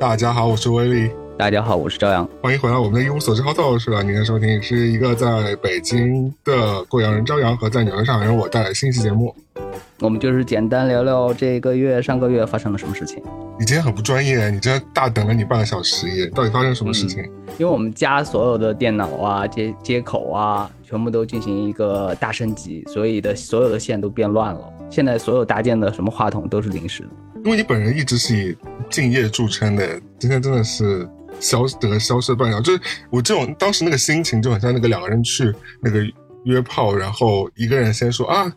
大家好，我是威力。大家好，我是朝阳。欢迎回来我们的一无所知 House，是吧？您的收听是一个在北京的贵阳人朝阳和在纽约上海人我带来新一期节目。我们就是简单聊聊这个月、上个月发生了什么事情。你今天很不专业，你这大等了你半个小时耶，到底发生什么事情？因为我们家所有的电脑啊、接接口啊，全部都进行一个大升级，所以的所有的线都变乱了。现在所有搭建的什么话筒都是临时的。因为你本人一直是以敬业著称的，今天真的是消得消失半秒。就是我这种当时那个心情，就很像那个两个人去那个约炮，然后一个人先说啊。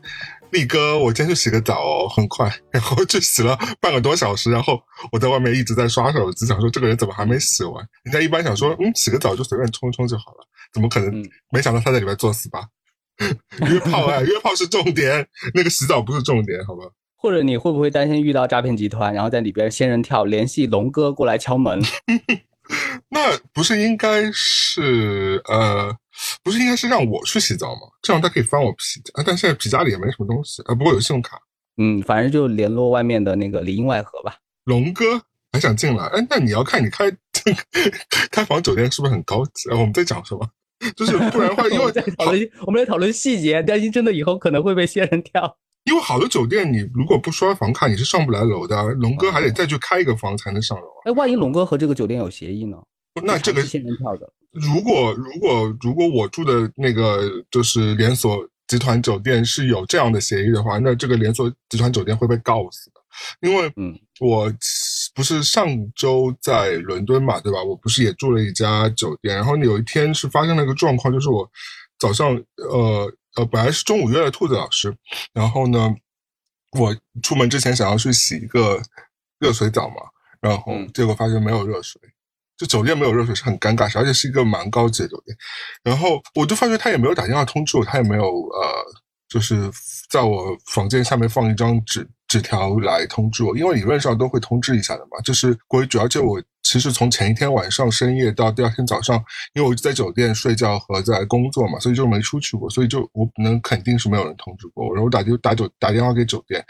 力哥，我今天去洗个澡，很快，然后就洗了半个多小时，然后我在外面一直在刷手机，想说这个人怎么还没洗完？人家一般想说，嗯，洗个澡就随便冲冲就好了，怎么可能？没想到他在里面作死吧约炮啊，约炮是重点，那个洗澡不是重点，好吧？或者你会不会担心遇到诈骗集团，然后在里边仙人跳，联系龙哥过来敲门？那不是应该是呃。不是应该是让我去洗澡吗？这样他可以翻我皮夹，但现在皮夹里也没什么东西啊。不过有信用卡，嗯，反正就联络外面的那个里应外合吧。龙哥还想进来？哎，那你要看你开 开房酒店是不是很高级？我们在讲什么？就是不然的话，因为在讨论，我们来讨论细节，担心真的以后可能会被仙人跳。因为好的酒店，你如果不刷房卡，你是上不来楼的。龙哥还得再去开一个房才能上楼。哎，万一龙哥和这个酒店有协议呢？那这个仙人票的。如果如果如果我住的那个就是连锁集团酒店是有这样的协议的话，那这个连锁集团酒店会被告死的。因为，嗯，我不是上周在伦敦嘛，对吧？我不是也住了一家酒店，然后有一天是发生了一个状况，就是我早上，呃呃，本来是中午约了兔子老师，然后呢，我出门之前想要去洗一个热水澡嘛，然后结果发现没有热水。就酒店没有热水是很尴尬，而且是一个蛮高级的酒店。然后我就发觉他也没有打电话通知我，他也没有呃，就是在我房间下面放一张纸纸条来通知我，因为理论上都会通知一下的嘛，就是规矩。而且我其实从前一天晚上深夜到第二天早上，因为我在酒店睡觉和在工作嘛，所以就没出去过，所以就我能肯定是没有人通知过我。然后打就打酒打电话给酒店，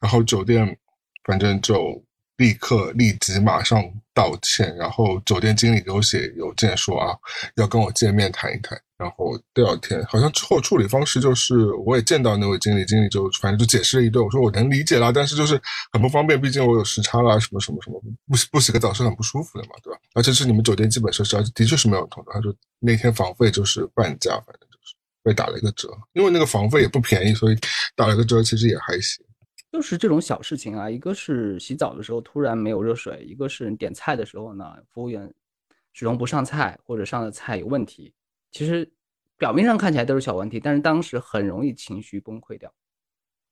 然后酒店反正就。立刻立即马上道歉，然后酒店经理给我写邮件说啊，要跟我见面谈一谈。然后第二天好像之后处理方式就是，我也见到那位经理，经理就反正就解释了一顿。我说我能理解啦，但是就是很不方便，毕竟我有时差啦，什么什么什么，不不洗个澡是很不舒服的嘛，对吧？而且是你们酒店基本设施，而且的确是没有通的。他说那天房费就是半价，反正就是被打了一个折，因为那个房费也不便宜，所以打了个折其实也还行。就是这种小事情啊，一个是洗澡的时候突然没有热水，一个是你点菜的时候呢，服务员始终不上菜或者上的菜有问题。其实表面上看起来都是小问题，但是当时很容易情绪崩溃掉。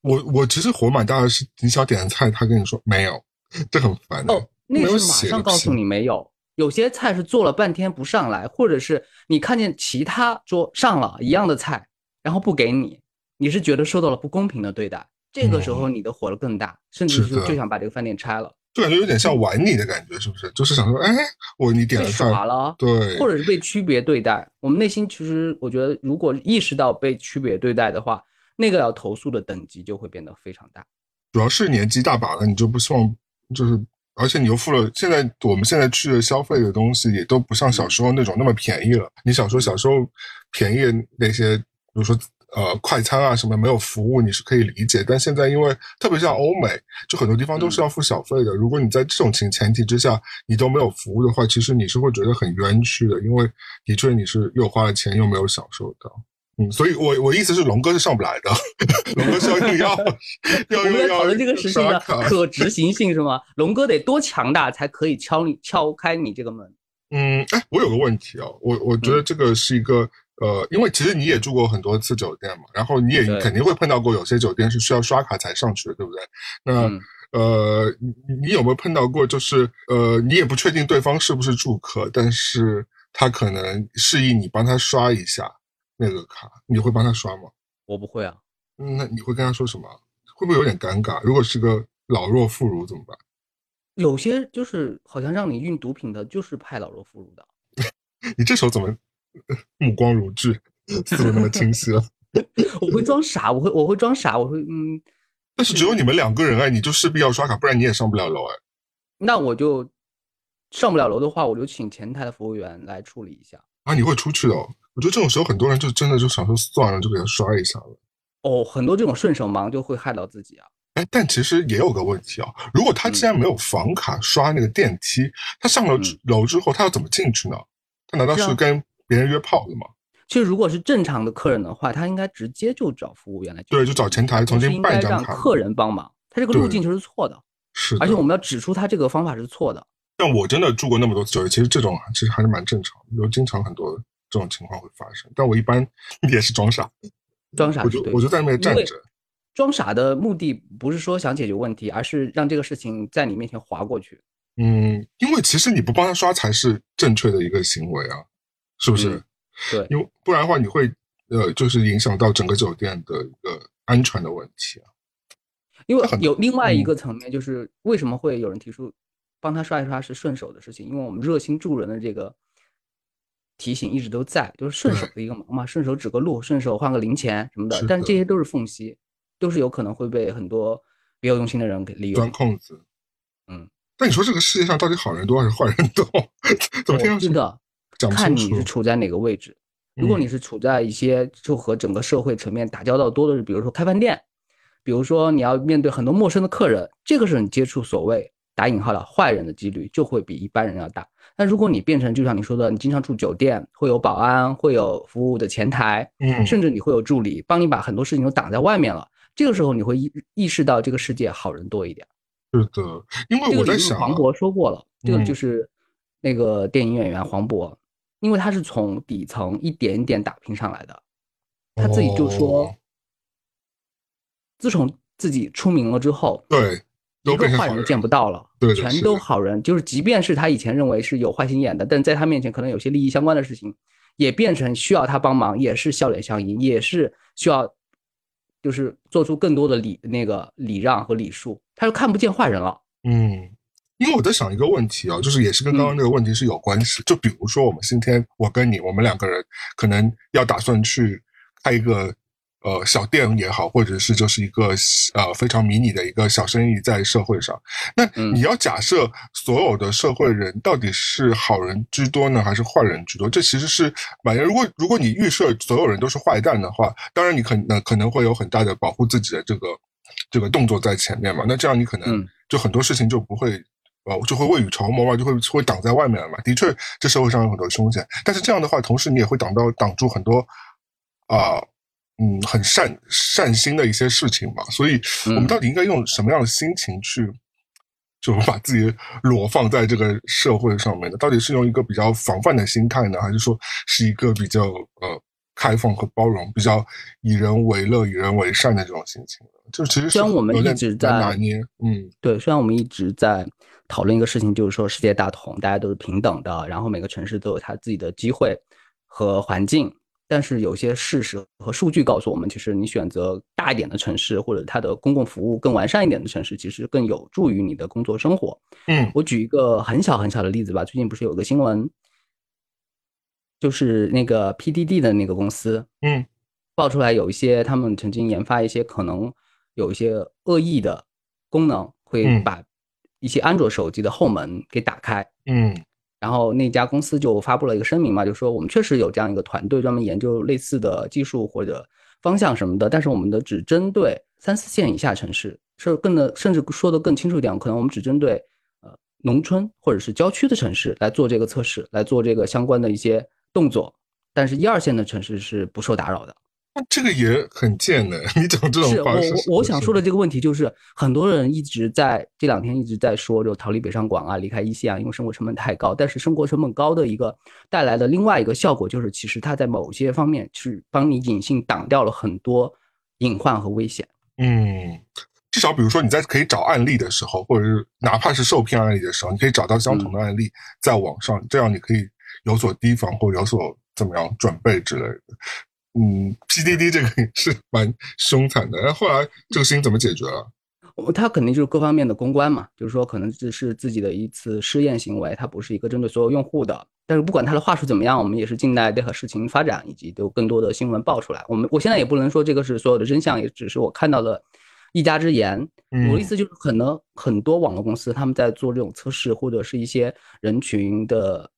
我我其实火蛮大的是，你想点的菜，他跟你说没有，这很烦哦。那是马上告诉你没有，有些菜是做了半天不上来，或者是你看见其他桌上了一样的菜，然后不给你，你是觉得受到了不公平的对待。这个时候你的火了更大，甚至是就想把这个饭店拆了，就感觉有点像玩你的感觉，是不是？就是想说，哎，我你点了耍了，对，或者是被区别对待。我们内心其实，我觉得如果意识到被区别对待的话，那个要投诉的等级就会变得非常大。主要是年纪大把了，你就不希望，就是，而且你又付了，现在我们现在去的消费的东西也都不像小时候那种那么便宜了。你小时候小时候便宜那些，比如说。呃，快餐啊什么没有服务你是可以理解，但现在因为特别像欧美，就很多地方都是要付小费的。如果你在这种情前提之下，你都没有服务的话，其实你是会觉得很冤屈的，因为的确你是又花了钱又没有享受到。嗯，所以我我意思是龙哥是上不来的，龙哥是要要 要。我们在讨论这个事情的可执行性是吗？龙哥得多强大才可以敲你敲开你这个门？嗯，哎，我有个问题啊，我我觉得这个是一个。呃，因为其实你也住过很多次酒店嘛，然后你也肯定会碰到过有些酒店是需要刷卡才上去的，对不对？那呃，你你有没有碰到过，就是呃，你也不确定对方是不是住客，但是他可能示意你帮他刷一下那个卡，你会帮他刷吗？我不会啊。那你会跟他说什么？会不会有点尴尬？如果是个老弱妇孺怎么办？有些就是好像让你运毒品的，就是派老弱妇孺的。你这时候怎么？目光如炬，思路那么清晰了。我会装傻，我会我会装傻，我会嗯。但是只有你们两个人哎，你就势必要刷卡，不然你也上不了楼哎。那我就上不了楼的话，我就请前台的服务员来处理一下。啊，你会出去的？哦我觉得这种时候很多人就真的就想说算了，就给他刷一下了。哦，很多这种顺手忙就会害到自己啊。哎，但其实也有个问题啊，如果他既然没有房卡刷那个电梯，他上了楼之后他要怎么进去呢？他难道是跟别人约炮的吗？其实如果是正常的客人的话，他应该直接就找服务员来。对，就找前台重新办一张卡。客人帮忙，他这个路径就是错的。是，而且我们要指出他这个方法是错的。但我真的住过那么多酒店，其实这种其实还是蛮正常，有经常很多这种情况会发生。但我一般 也是装傻，装傻，我就我就在那边站着。装傻的目的不是说想解决问题，而是让这个事情在你面前划过去。嗯，因为其实你不帮他刷才是正确的一个行为啊，是不是？对，因为不然的话你会呃，就是影响到整个酒店的一个安全的问题啊。因为有另外一个层面，就是为什么会有人提出帮他刷一刷是顺手的事情？因为我们热心助人的这个提醒一直都在，就是顺手的一个忙嘛，顺手指个路，顺手换个零钱什么的。但是这些都是缝隙，都是有可能会被很多别有用心的人给利用。钻空子。嗯。但你说这个世界上到底好人多还是坏人多？怎么听上去？真的，看你是处在哪个位置。如果你是处在一些就和整个社会层面打交道多的，是比如说开饭店。比如说，你要面对很多陌生的客人，这个时候你接触所谓打引号的坏人的几率就会比一般人要大。但如果你变成就像你说的，你经常住酒店，会有保安，会有服务的前台，嗯，甚至你会有助理帮你把很多事情都挡在外面了。这个时候你会意意识到这个世界好人多一点。是的，因为我在想，黄渤说过了，这个就是那个电影演员黄渤，因为他是从底层一点一点打拼上来的，他自己就说。自从自己出名了之后，对，一个坏人都见不到了，对，全都好人。就是即便是他以前认为是有坏心眼的，但在他面前可能有些利益相关的事情，也变成需要他帮忙，也是笑脸相迎，也是需要，就是做出更多的礼那个礼让和礼数，他就看不见坏人了。嗯，因为我在想一个问题啊，就是也是跟刚刚那个问题是有关系。就比如说我们今天我跟你，我们两个人可能要打算去开一个。呃，小店也好，或者是就是一个呃非常迷你的一个小生意，在社会上，那你要假设所有的社会人到底是好人居多呢，还是坏人居多？这其实是反正如果如果你预设所有人都是坏蛋的话，当然你可能可能会有很大的保护自己的这个这个动作在前面嘛。那这样你可能就很多事情就不会呃就会未雨绸缪嘛，就会会挡在外面了嘛。的确，这社会上有很多凶险，但是这样的话，同时你也会挡到挡住很多啊。嗯，很善善心的一些事情嘛，所以我们到底应该用什么样的心情去，就把自己裸放在这个社会上面呢？到底是用一个比较防范的心态呢，还是说是一个比较呃开放和包容、比较以人为乐、以人为善的这种心情？就其实虽然我们一直在拿捏，嗯，对，虽然我们一直在讨论一个事情，就是说世界大同，大家都是平等的，然后每个城市都有它自己的机会和环境。但是有些事实和数据告诉我们，其实你选择大一点的城市，或者它的公共服务更完善一点的城市，其实更有助于你的工作生活。嗯，我举一个很小很小的例子吧。最近不是有个新闻，就是那个 PDD 的那个公司，嗯，爆出来有一些他们曾经研发一些可能有一些恶意的功能，会把一些安卓手机的后门给打开。嗯。然后那家公司就发布了一个声明嘛，就说我们确实有这样一个团队专门研究类似的技术或者方向什么的，但是我们的只针对三四线以下城市，是更的，甚至说的更清楚一点，可能我们只针对呃农村或者是郊区的城市来做这个测试，来做这个相关的一些动作，但是一二线的城市是不受打扰的。那这个也很贱的，你讲这种话是？我我想说的这个问题就是，很多人一直在这两天一直在说，就逃离北上广啊，离开一线啊，因为生活成本太高。但是生活成本高的一个带来的另外一个效果就是，其实它在某些方面去帮你隐性挡掉了很多隐患和危险。嗯，至少比如说你在可以找案例的时候，或者是哪怕是受骗案例的时候，你可以找到相同的案例在网上，这样你可以有所提防或有所怎么样准备之类的。嗯，PDD 这个是蛮凶残的。那后来这个事情怎么解决了？他肯定就是各方面的公关嘛，就是说可能只是自己的一次试验行为，它不是一个针对所有用户的。但是不管他的话术怎么样，我们也是静待这个事情发展，以及有更多的新闻爆出来。我们我现在也不能说这个是所有的真相，也只是我看到的一家之言。我的意思就是，可能很多网络公司他们在做这种测试或者是一些人群的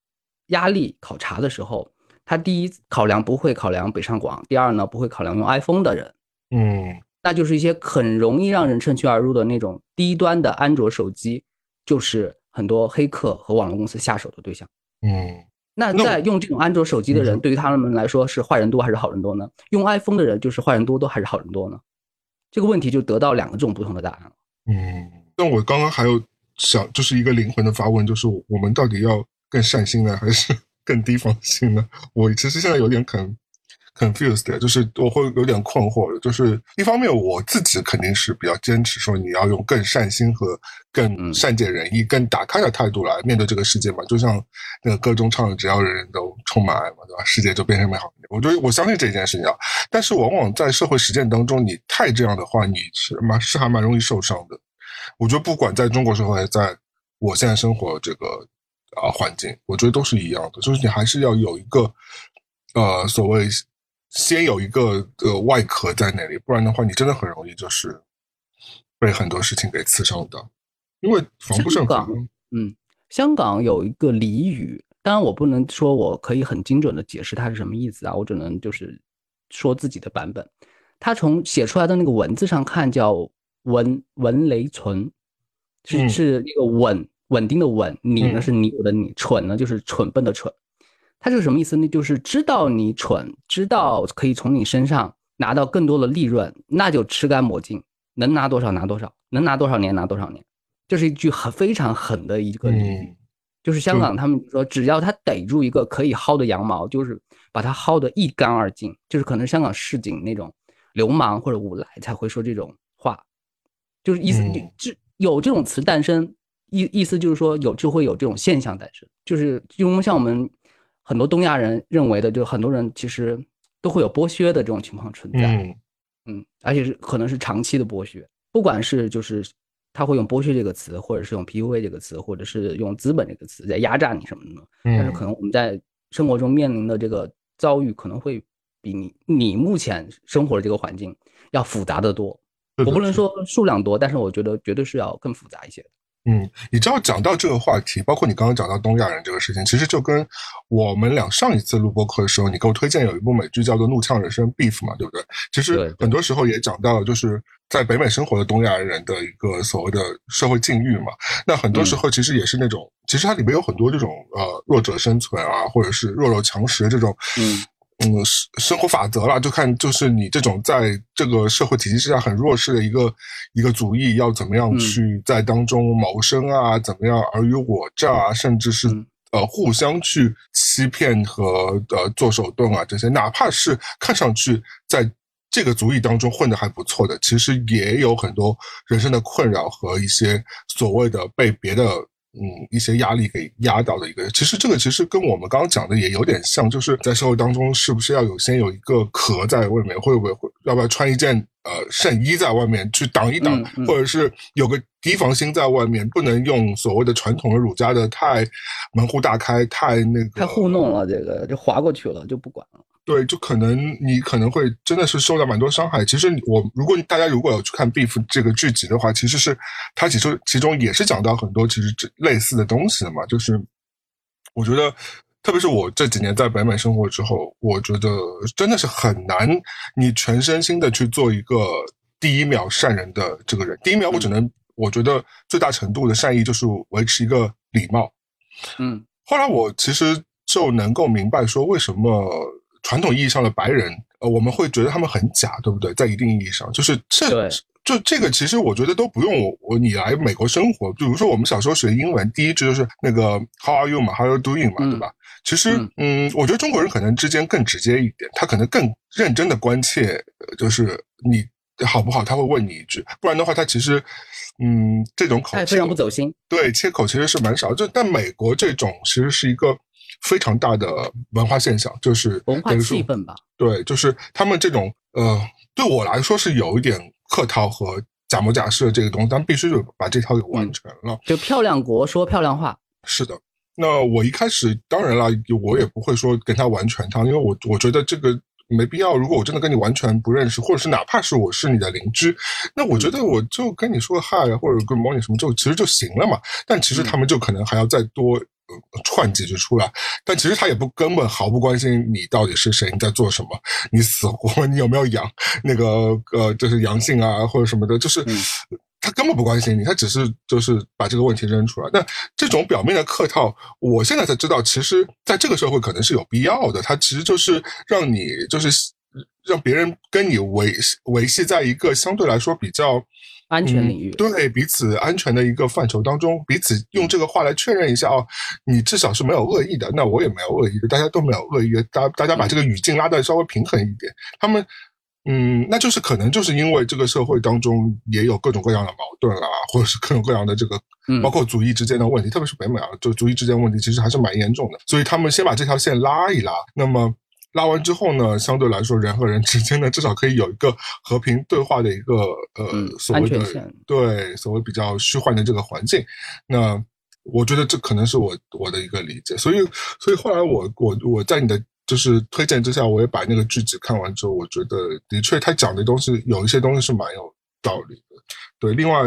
压力考察的时候，他第一考量不会考量北上广，第二呢不会考量用 iPhone 的人，嗯，那就是一些很容易让人趁虚而入的那种低端的安卓手机，就是很多黑客和网络公司下手的对象。嗯，那在用这种安卓手机的人，对于他们来说是坏人多还是好人多呢？用 iPhone 的人就是坏人多多还是好人多呢？这个问题就得到两个这种不同的答案了。嗯，那我刚刚还有想，就是一个灵魂的发问，就是我们到底要更善心呢，还是更提防性呢？我其实现在有点肯。confused，就是我会有点困惑。就是一方面，我自己肯定是比较坚持说，你要用更善心和更善解人意、更打开的态度来面对这个世界嘛。就像那个歌中唱的：“只要人人都充满爱嘛，对吧？世界就变成美好。”我觉得我相信这件事情啊。但是往往在社会实践当中，你太这样的话，你是蛮是还蛮容易受伤的。我觉得不管在中国社会，在我现在生活这个啊环境，我觉得都是一样的。就是你还是要有一个呃所谓。先有一个呃外壳在那里，不然的话，你真的很容易就是被很多事情给刺伤的，因为防不胜防。嗯，香港有一个俚语，当然我不能说我可以很精准的解释它是什么意思啊，我只能就是说自己的版本。它从写出来的那个文字上看叫“文文雷存”，是是那个稳稳定的稳，你呢是你我的你，蠢呢就是蠢笨的蠢。他是什么意思呢？就是知道你蠢，知道可以从你身上拿到更多的利润，那就吃干抹净，能拿多少拿多少，能拿多少年拿多少年。这是一句很非常狠的一个就是香港他们说，只要他逮住一个可以薅的羊毛，就是把它薅得一干二净。就是可能香港市井那种流氓或者无赖才会说这种话，就是意思就有这种词诞生，意意思就是说有就会有这种现象诞生，就是因为像我们。很多东亚人认为的，就很多人其实都会有剥削的这种情况存在，嗯，嗯，而且是可能是长期的剥削，不管是就是他会用剥削这个词，或者是用 PUA 这个词，或者是用资本这个词在压榨你什么的，但是可能我们在生活中面临的这个遭遇，可能会比你你目前生活的这个环境要复杂的多。我不能说数量多，但是我觉得绝对是要更复杂一些的。嗯，你知道讲到这个话题，包括你刚刚讲到东亚人这个事情，其实就跟我们俩上一次录播课的时候，你给我推荐有一部美剧叫做《怒呛人生》Beef 嘛，对不对？其实很多时候也讲到了，就是在北美生活的东亚人的一个所谓的社会境遇嘛。那很多时候其实也是那种，其实它里面有很多这种呃弱者生存啊，或者是弱肉强食这种。嗯。嗯，生生活法则了，就看就是你这种在这个社会体系之下很弱势的一个一个族裔，要怎么样去在当中谋生啊？怎么样尔虞我诈啊？甚至是呃互相去欺骗和呃做手段啊？这些，哪怕是看上去在这个族裔当中混得还不错的，其实也有很多人生的困扰和一些所谓的被别的。嗯，一些压力给压倒的一个，其实这个其实跟我们刚刚讲的也有点像，就是在社会当中，是不是要有先有一个壳在外面，会不会会要不要穿一件呃圣衣在外面去挡一挡，或者是有个提防心在外面，不能用所谓的传统的儒家的太门户大开，太那个太糊弄了，这个就划过去了就不管了。对，就可能你可能会真的是受到蛮多伤害。其实我如果大家如果有去看《Beef》这个剧集的话，其实是它其实其中也是讲到很多其实这类似的东西的嘛。就是我觉得，特别是我这几年在北美生活之后，我觉得真的是很难，你全身心的去做一个第一秒善人的这个人。第一秒我只能，我觉得最大程度的善意就是维持一个礼貌。嗯，后来我其实就能够明白说为什么。传统意义上的白人，呃，我们会觉得他们很假，对不对？在一定意义上，就是这就这个，其实我觉得都不用我我你来美国生活。比如说，我们小时候学英文，第一句就是那个 How are you 嘛，How are you doing 嘛，对吧？其实，嗯，我觉得中国人可能之间更直接一点，他可能更认真的关切，就是你好不好，他会问你一句。不然的话，他其实，嗯，这种口非常不走心。对，切口其实是蛮少。就但美国这种其实是一个。非常大的文化现象，就是文化气氛吧。对，就是他们这种呃，对我来说是有一点客套和假模假式的这个东西，但必须就把这套给完成了。就漂亮国说漂亮话。是的，那我一开始当然了，我也不会说跟他完全套，因为我我觉得这个没必要。如果我真的跟你完全不认识，或者是哪怕是我是你的邻居，那我觉得我就跟你说嗨，或者 good morning 什么就其实就行了嘛。但其实他们就可能还要再多串几句出来。但其实他也不根本毫不关心你到底是谁，你在做什么，你死活，你有没有阳那个呃，就是阳性啊或者什么的，就是。他根本不关心你，他只是就是把这个问题扔出来。那这种表面的客套，我现在才知道，其实在这个社会可能是有必要的。他其实就是让你，就是让别人跟你维维系在一个相对来说比较安全领域，对彼此安全的一个范畴当中，彼此用这个话来确认一下哦，你至少是没有恶意的，那我也没有恶意的，大家都没有恶意的，大大家把这个语境拉的稍微平衡一点，他们。嗯，那就是可能就是因为这个社会当中也有各种各样的矛盾啊，或者是各种各样的这个，包括族裔之间的问题，特别是北美啊，就族裔之间问题其实还是蛮严重的。所以他们先把这条线拉一拉，那么拉完之后呢，相对来说人和人之间呢，至少可以有一个和平对话的一个呃所谓的对所谓比较虚幻的这个环境。那我觉得这可能是我我的一个理解。所以所以后来我我我在你的。就是推荐之下，我也把那个剧集看完之后，我觉得的确他讲的东西有一些东西是蛮有道理的。对，另外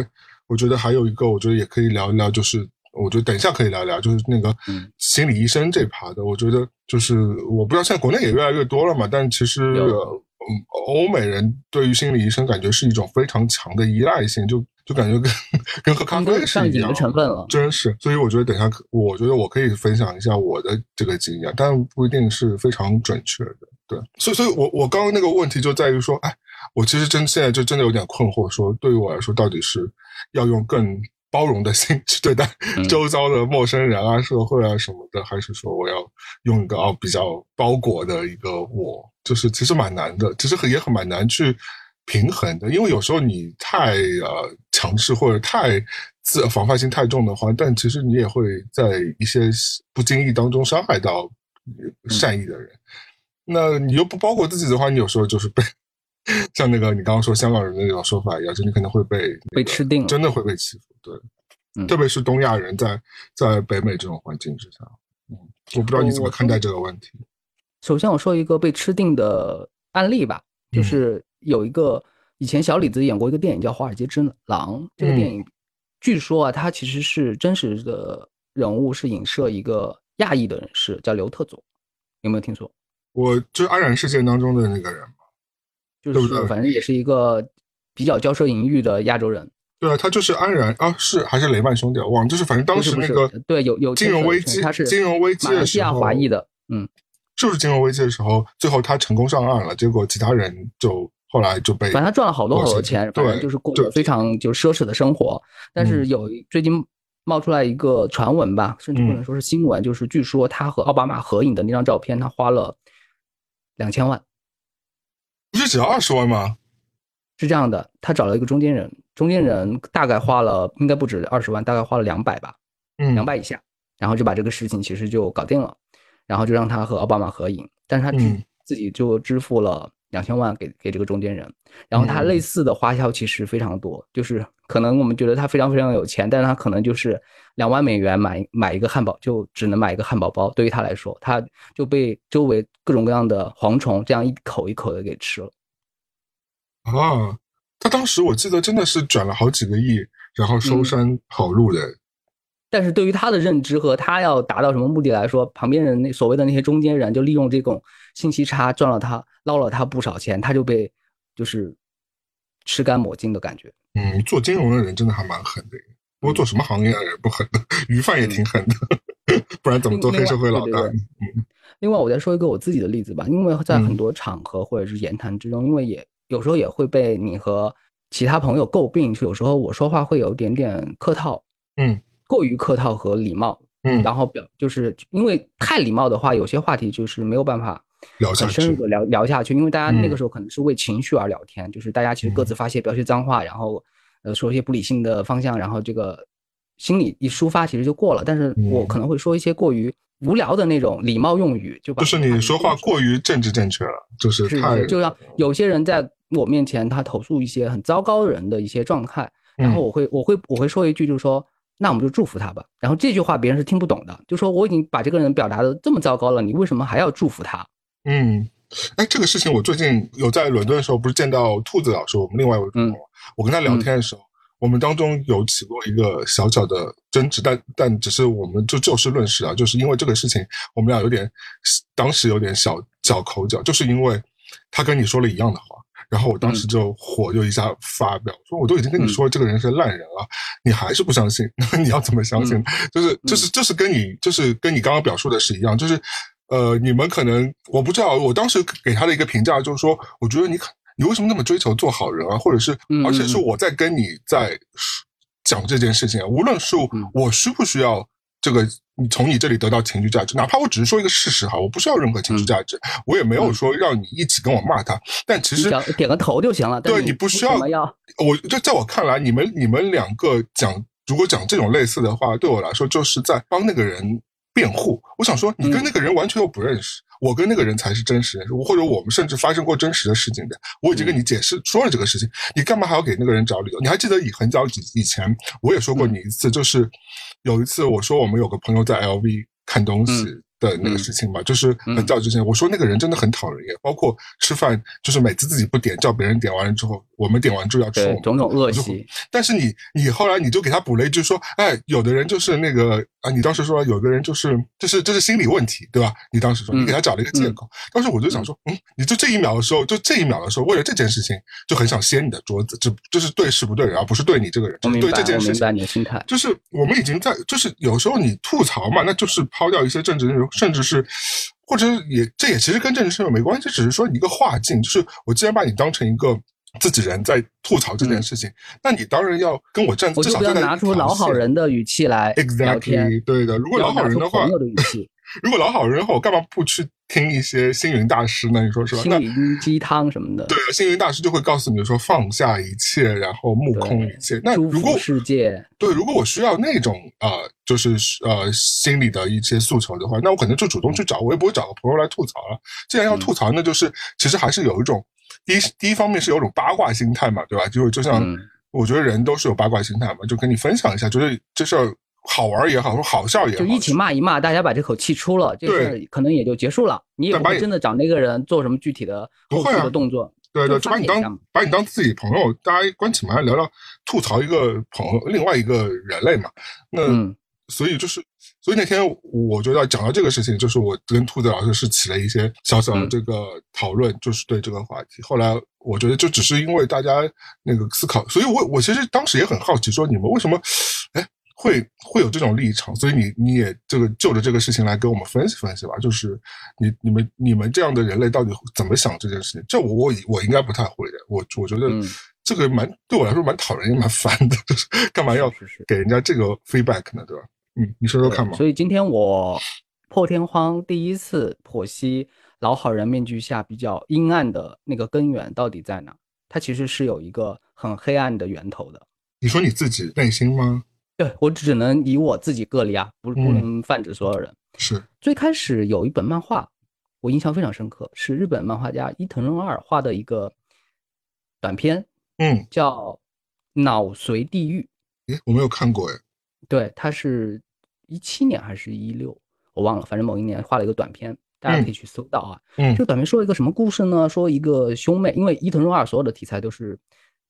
我觉得还有一个，我觉得也可以聊一聊，就是我觉得等一下可以聊聊，就是那个心理医生这趴的。我觉得就是我不知道现在国内也越来越多了嘛，但其实嗯，欧美人对于心理医生感觉是一种非常强的依赖性，就。就感觉跟跟喝咖啡是一样，成分了，真是。所以我觉得等一下，我觉得我可以分享一下我的这个经验，但不一定是非常准确的。对，所以，所以我我刚刚那个问题就在于说，哎，我其实真现在就真的有点困惑，说对于我来说，到底是要用更包容的心去对待周遭的陌生人啊、社会啊什么的，还是说我要用一个哦比较包裹的一个我，就是其实蛮难的，其实很也很蛮难去。平衡的，因为有时候你太呃强势或者太自防范心太重的话，但其实你也会在一些不经意当中伤害到善意的人。那你又不包括自己的话，你有时候就是被 像那个你刚刚说香港人的那种说法一样，就你可能会被被吃定，真的会被欺负。对，特别是东亚人在在北美这种环境之下，嗯，我不知道你怎么看待这个问题。首先，我说一个被吃定的案例吧，就是。有一个以前小李子演过一个电影叫《华尔街之狼》，这个电影据说啊，它其实是真实的人物，是影射一个亚裔的人士，叫刘特佐，有没有听说？我就是安然事件当中的那个人嘛，就是反正也是一个比较骄奢淫欲的亚洲人。对啊，他就是安然啊，是还是雷曼兄弟？忘了，就是反正当时那个对有有金融危机，他是金融危机的时候华裔的，嗯，是不是金融危机的时候，最后他成功上岸了，结果其他人就。后来就被，反正他赚了好多好多钱，反正就是过着非常就奢侈的生活。但是有最近冒出来一个传闻吧，甚至不能说是新闻，就是据说他和奥巴马合影的那张照片，他花了两千万，不是只要二十万吗？是这样的，他找了一个中间人，中间人大概花了应该不止二十万，大概花了两百吧，嗯，两百以下，然后就把这个事情其实就搞定了，然后就让他和奥巴马合影，但是他自自己就支付了。两千万给给这个中间人，然后他类似的花销其实非常多，就是可能我们觉得他非常非常有钱，但是他可能就是两万美元买买一个汉堡，就只能买一个汉堡包。对于他来说，他就被周围各种各样的蝗虫这样一口一口的给吃了。啊，他当时我记得真的是转了好几个亿，然后收山跑路的。但是对于他的认知和他要达到什么目的来说，旁边人那所谓的那些中间人就利用这种信息差赚了他捞了他不少钱，他就被就是吃干抹净的感觉。嗯，做金融的人真的还蛮狠的，不过做什么行业的人不狠的，鱼贩也挺狠的，不然怎么做黑社会老大？嗯。另外，我再说一个我自己的例子吧，因为在很多场合或者是言谈之中，因为也有时候也会被你和其他朋友诟病，就有时候我说话会有点点客套。嗯。过于客套和礼貌，嗯，然后表就是因为太礼貌的话，有些话题就是没有办法很深入的聊聊下去，因为大家那个时候可能是为情绪而聊天，就是大家其实各自发泄，不要去脏话，然后呃说一些不理性的方向，然后这个心里一抒发，其实就过了。但是我可能会说一些过于无聊的那种礼貌用语，就把就是你说话过于政治正确了，就是太就像有些人在我面前他投诉一些很糟糕的人的一些状态，然后我会我会我会说一句，就是说。那我们就祝福他吧。然后这句话别人是听不懂的，就说我已经把这个人表达的这么糟糕了，你为什么还要祝福他？嗯，哎，这个事情我最近有在伦敦的时候，不是见到兔子老师，我们另外一位朋友，我跟他聊天的时候，我们当中有起过一个小小的争执，但但只是我们就就事论事啊，就是因为这个事情，我们俩有点当时有点小小口角，就是因为他跟你说了一样的话，然后我当时就火就一下发表说，我都已经跟你说这个人是烂人了，你还是不相信，那 你要怎么相信？就是就是就是跟你就是跟你刚刚表述的是一样，就是。呃，你们可能我不知道，我当时给他的一个评价就是说，我觉得你你为什么那么追求做好人啊？或者是，而且是我在跟你在讲这件事情，无论是我需不需要这个，你从你这里得到情绪价值，哪怕我只是说一个事实哈，我不需要任何情绪价值，我也没有说让你一起跟我骂他，但其实点个头就行了。对你不需要，我就在我看来，你们你们两个讲，如果讲这种类似的话，对我来说就是在帮那个人。辩护，我想说，你跟那个人完全又不认识，我跟那个人才是真实认识，或者我们甚至发生过真实的事情的。我已经跟你解释说了这个事情，你干嘛还要给那个人找理由？你还记得以很早以以前，我也说过你一次，就是有一次我说我们有个朋友在 LV 看东西。的那个事情嘛，就是很早之前我说那个人真的很讨人厌，包括吃饭，就是每次自己不点，叫别人点完了之后，我们点完之后要吃，种种恶习。但是你你后来你就给他补了一句说，哎，有的人就是那个啊，你当时说有的人就是这是这是心理问题，对吧？你当时说你给他找了一个借口，当时我就想说，嗯，你就这一秒的时候，就这一秒的时候，为了这件事情就很想掀你的桌子，这这是对事不对人，而不是对你这个人，就是对这件事情。你的心态就是我们已经在，就是有时候你吐槽嘛，那就是抛掉一些政治内容。甚至是，或者也，这也其实跟政治身份没关系，只是说一个划境。就是我既然把你当成一个自己人在吐槽这件事情，那你当然要跟我站，至少要拿出老好人的语气来聊天。对的，如果老好人的话，朋友的语气。如果老好人的话，我干嘛不去听一些星云大师呢？你说是吧？心灵鸡汤什么的。对啊，星云大师就会告诉你说放下一切，然后目空一切。那如果世界对，如果我需要那种呃，就是呃心理的一些诉求的话，那我可能就主动去找，我也不会找个朋友来吐槽了。既然要吐槽，那就是其实还是有一种第一第一方面是有种八卦心态嘛，对吧？就就像我觉得人都是有八卦心态嘛，就跟你分享一下，觉得这事儿。好玩也好，说好笑也好，就一起骂一骂，大家把这口气出了，这事可能也就结束了。你也不会真的找那个人做什么具体的后续的动作。对对，就把你当把你当自己朋友，大家关起门来聊聊，吐槽一个朋友，另外一个人类嘛。那所以就是，所以那天我觉得讲到这个事情，就是我跟兔子老师是起了一些小小的这个讨论，就是对这个话题。后来我觉得就只是因为大家那个思考，所以我我其实当时也很好奇，说你们为什么，哎。会会有这种立场，所以你你也这个就着这个事情来跟我们分析分析吧。就是你你们你们这样的人类到底怎么想这件事情？这我我我应该不太会的。我我觉得这个蛮对我来说蛮讨人也蛮烦的，就是干嘛要给人家这个 feedback 呢？对吧？嗯，你说说看嘛。所以今天我破天荒第一次剖析老好人面具下比较阴暗的那个根源到底在哪？它其实是有一个很黑暗的源头的。你说你自己内心吗？对我只能以我自己个例啊，不不能泛指所有人。是最开始有一本漫画，我印象非常深刻，是日本漫画家伊藤润二画的一个短片，嗯，叫《脑髓地狱》。诶，我没有看过诶。对，他是一七年还是一六，我忘了，反正某一年画了一个短片，大家可以去搜到啊。嗯，这个短片说了一个什么故事呢？说一个兄妹，因为伊藤润二所有的题材都是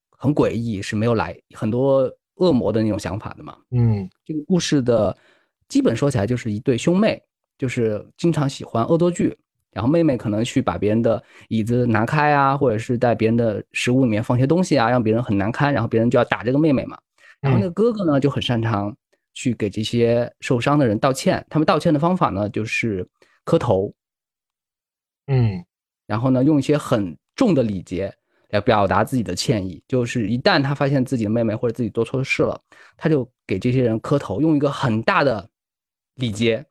很诡异，是没有来很多。恶魔的那种想法的嘛，嗯，这个故事的基本说起来就是一对兄妹，就是经常喜欢恶作剧，然后妹妹可能去把别人的椅子拿开啊，或者是在别人的食物里面放些东西啊，让别人很难堪，然后别人就要打这个妹妹嘛。然后那个哥哥呢就很擅长去给这些受伤的人道歉，他们道歉的方法呢就是磕头，嗯，然后呢用一些很重的礼节。来表达自己的歉意，就是一旦他发现自己的妹妹或者自己做错事了，他就给这些人磕头，用一个很大的礼节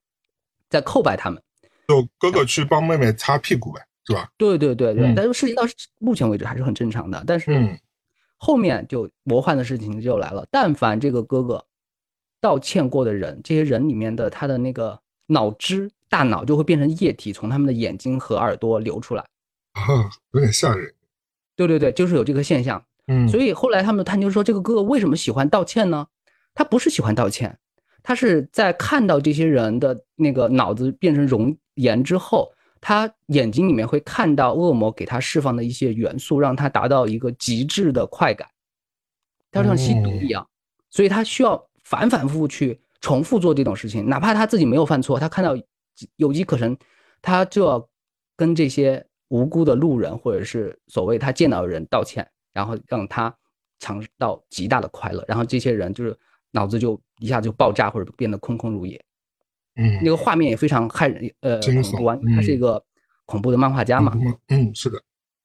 在叩拜他们。就哥哥去帮妹妹擦屁股呗，是吧？对对对对，但是事情到目前为止还是很正常的。但是后面就魔幻的事情就来了，但凡这个哥哥道歉过的人，这些人里面的他的那个脑汁、大脑就会变成液体，从他们的眼睛和耳朵流出来。啊，有点吓人。对对对，就是有这个现象，嗯，所以后来他们探究说，这个哥哥为什么喜欢道歉呢？他不是喜欢道歉，他是在看到这些人的那个脑子变成熔岩之后，他眼睛里面会看到恶魔给他释放的一些元素，让他达到一个极致的快感，他就像吸毒一样，所以他需要反反复复去重复做这种事情，哪怕他自己没有犯错，他看到有机可乘，他就要跟这些无辜的路人或者是所谓他见到的人道歉，然后让他尝到极大的快乐，然后这些人就是脑子就一下就爆炸或者变得空空如也。嗯，那个画面也非常害人，呃，恐怖。他是一个恐怖的漫画家嘛？嗯，是的。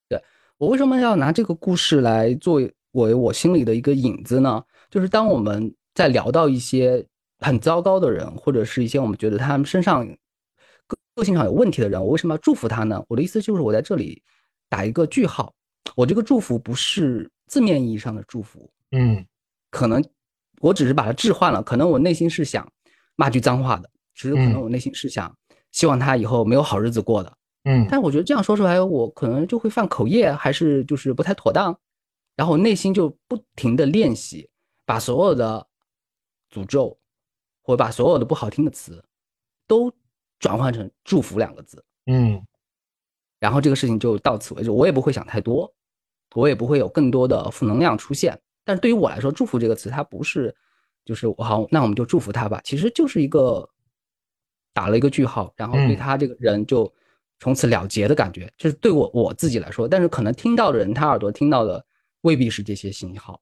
对我为什么要拿这个故事来作为我心里的一个影子呢？就是当我们在聊到一些很糟糕的人，或者是一些我们觉得他们身上个个性上有问题的人，我为什么要祝福他呢？我的意思就是我在这里打一个句号。我这个祝福不是字面意义上的祝福，嗯，可能我只是把它置换了，可能我内心是想骂句脏话的。只是可能我内心是想希望他以后没有好日子过的，嗯，但我觉得这样说出来，我可能就会犯口业，还是就是不太妥当。然后我内心就不停的练习，把所有的诅咒，或把所有的不好听的词，都转换成祝福两个字，嗯，然后这个事情就到此为止，我也不会想太多，我也不会有更多的负能量出现。但是对于我来说，祝福这个词，它不是就是好，那我们就祝福他吧，其实就是一个。打了一个句号，然后对他这个人就从此了结的感觉，这是对我我自己来说。但是可能听到的人，他耳朵听到的未必是这些信号。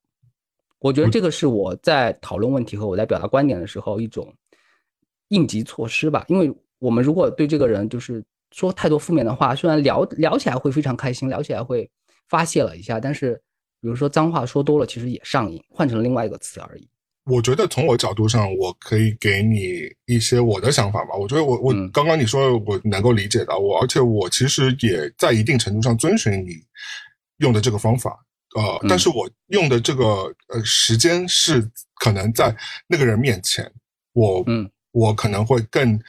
我觉得这个是我在讨论问题和我在表达观点的时候一种应急措施吧。因为我们如果对这个人就是说太多负面的话，虽然聊聊起来会非常开心，聊起来会发泄了一下，但是比如说脏话说多了，其实也上瘾，换成了另外一个词而已。我觉得从我角度上，我可以给你一些我的想法吧。我觉得我我刚刚你说我能够理解的我，而且我其实也在一定程度上遵循你用的这个方法。呃，但是我用的这个呃时间是可能在那个人面前，我嗯，我可能会更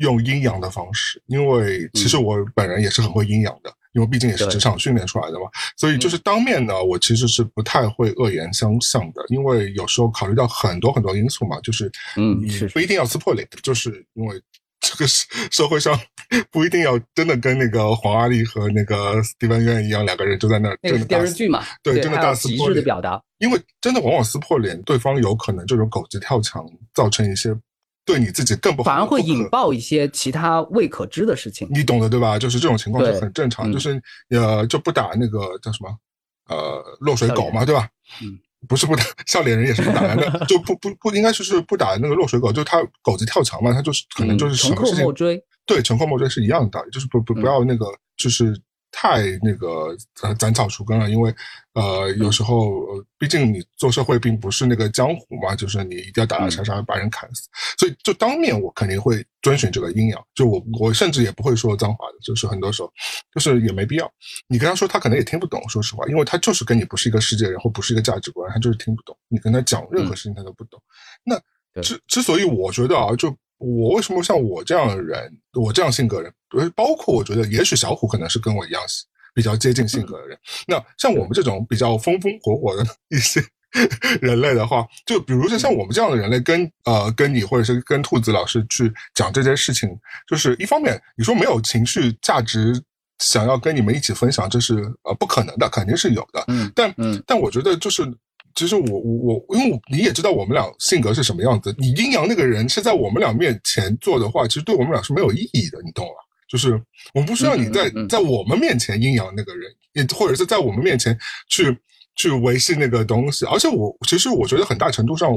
用阴阳的方式，因为其实我本人也是很会阴阳的。因为毕竟也是职场训练出来的嘛，所以就是当面呢，我其实是不太会恶言相向的，因为有时候考虑到很多很多因素嘛，就是嗯，你不一定要撕破脸，就是因为这个社社会上不一定要真的跟那个黄阿丽和那个蒂芬渊一样，两个人就在那那个电视剧嘛，对，真的大撕破脸的表达，因为真的往往撕破脸，对方有可能这种狗急跳墙，造成一些。对你自己更不好，反而会引爆一些其他未可知的事情。你懂的，对吧？就是这种情况是很正常，就是呃，就不打那个叫什么呃落水狗嘛，对吧？嗯，不是不打笑脸人也是不打的，就不不不应该就是不打那个落水狗，就是他狗子跳墙嘛，他就是可能就是什么事情对，乘客莫追是一样的道理，就是不不不要那个就是。太那个呃斩草除根了，因为呃有时候毕竟你做社会并不是那个江湖嘛，就是你一定要打打杀杀把人砍死，所以就当面我肯定会遵循这个阴阳，就我我甚至也不会说脏话的，就是很多时候就是也没必要。你跟他说他可能也听不懂，说实话，因为他就是跟你不是一个世界人或不是一个价值观，他就是听不懂。你跟他讲任何事情他都不懂。那之之所以我觉得啊，就。我为什么像我这样的人，我这样性格人，包括我觉得，也许小虎可能是跟我一样比较接近性格的人。那像我们这种比较风风火火的一些 人类的话，就比如说像我们这样的人类，跟呃跟你或者是跟兔子老师去讲这件事情，就是一方面你说没有情绪价值，想要跟你们一起分享，这是呃不可能的，肯定是有的。嗯，但嗯，但我觉得就是。其实我我我，因为你也知道我们俩性格是什么样子。你阴阳那个人是在我们俩面前做的话，其实对我们俩是没有意义的，你懂吗？就是我们不需要你在在我们面前阴阳那个人，也或者是在我们面前去去维系那个东西。而且我其实我觉得很大程度上，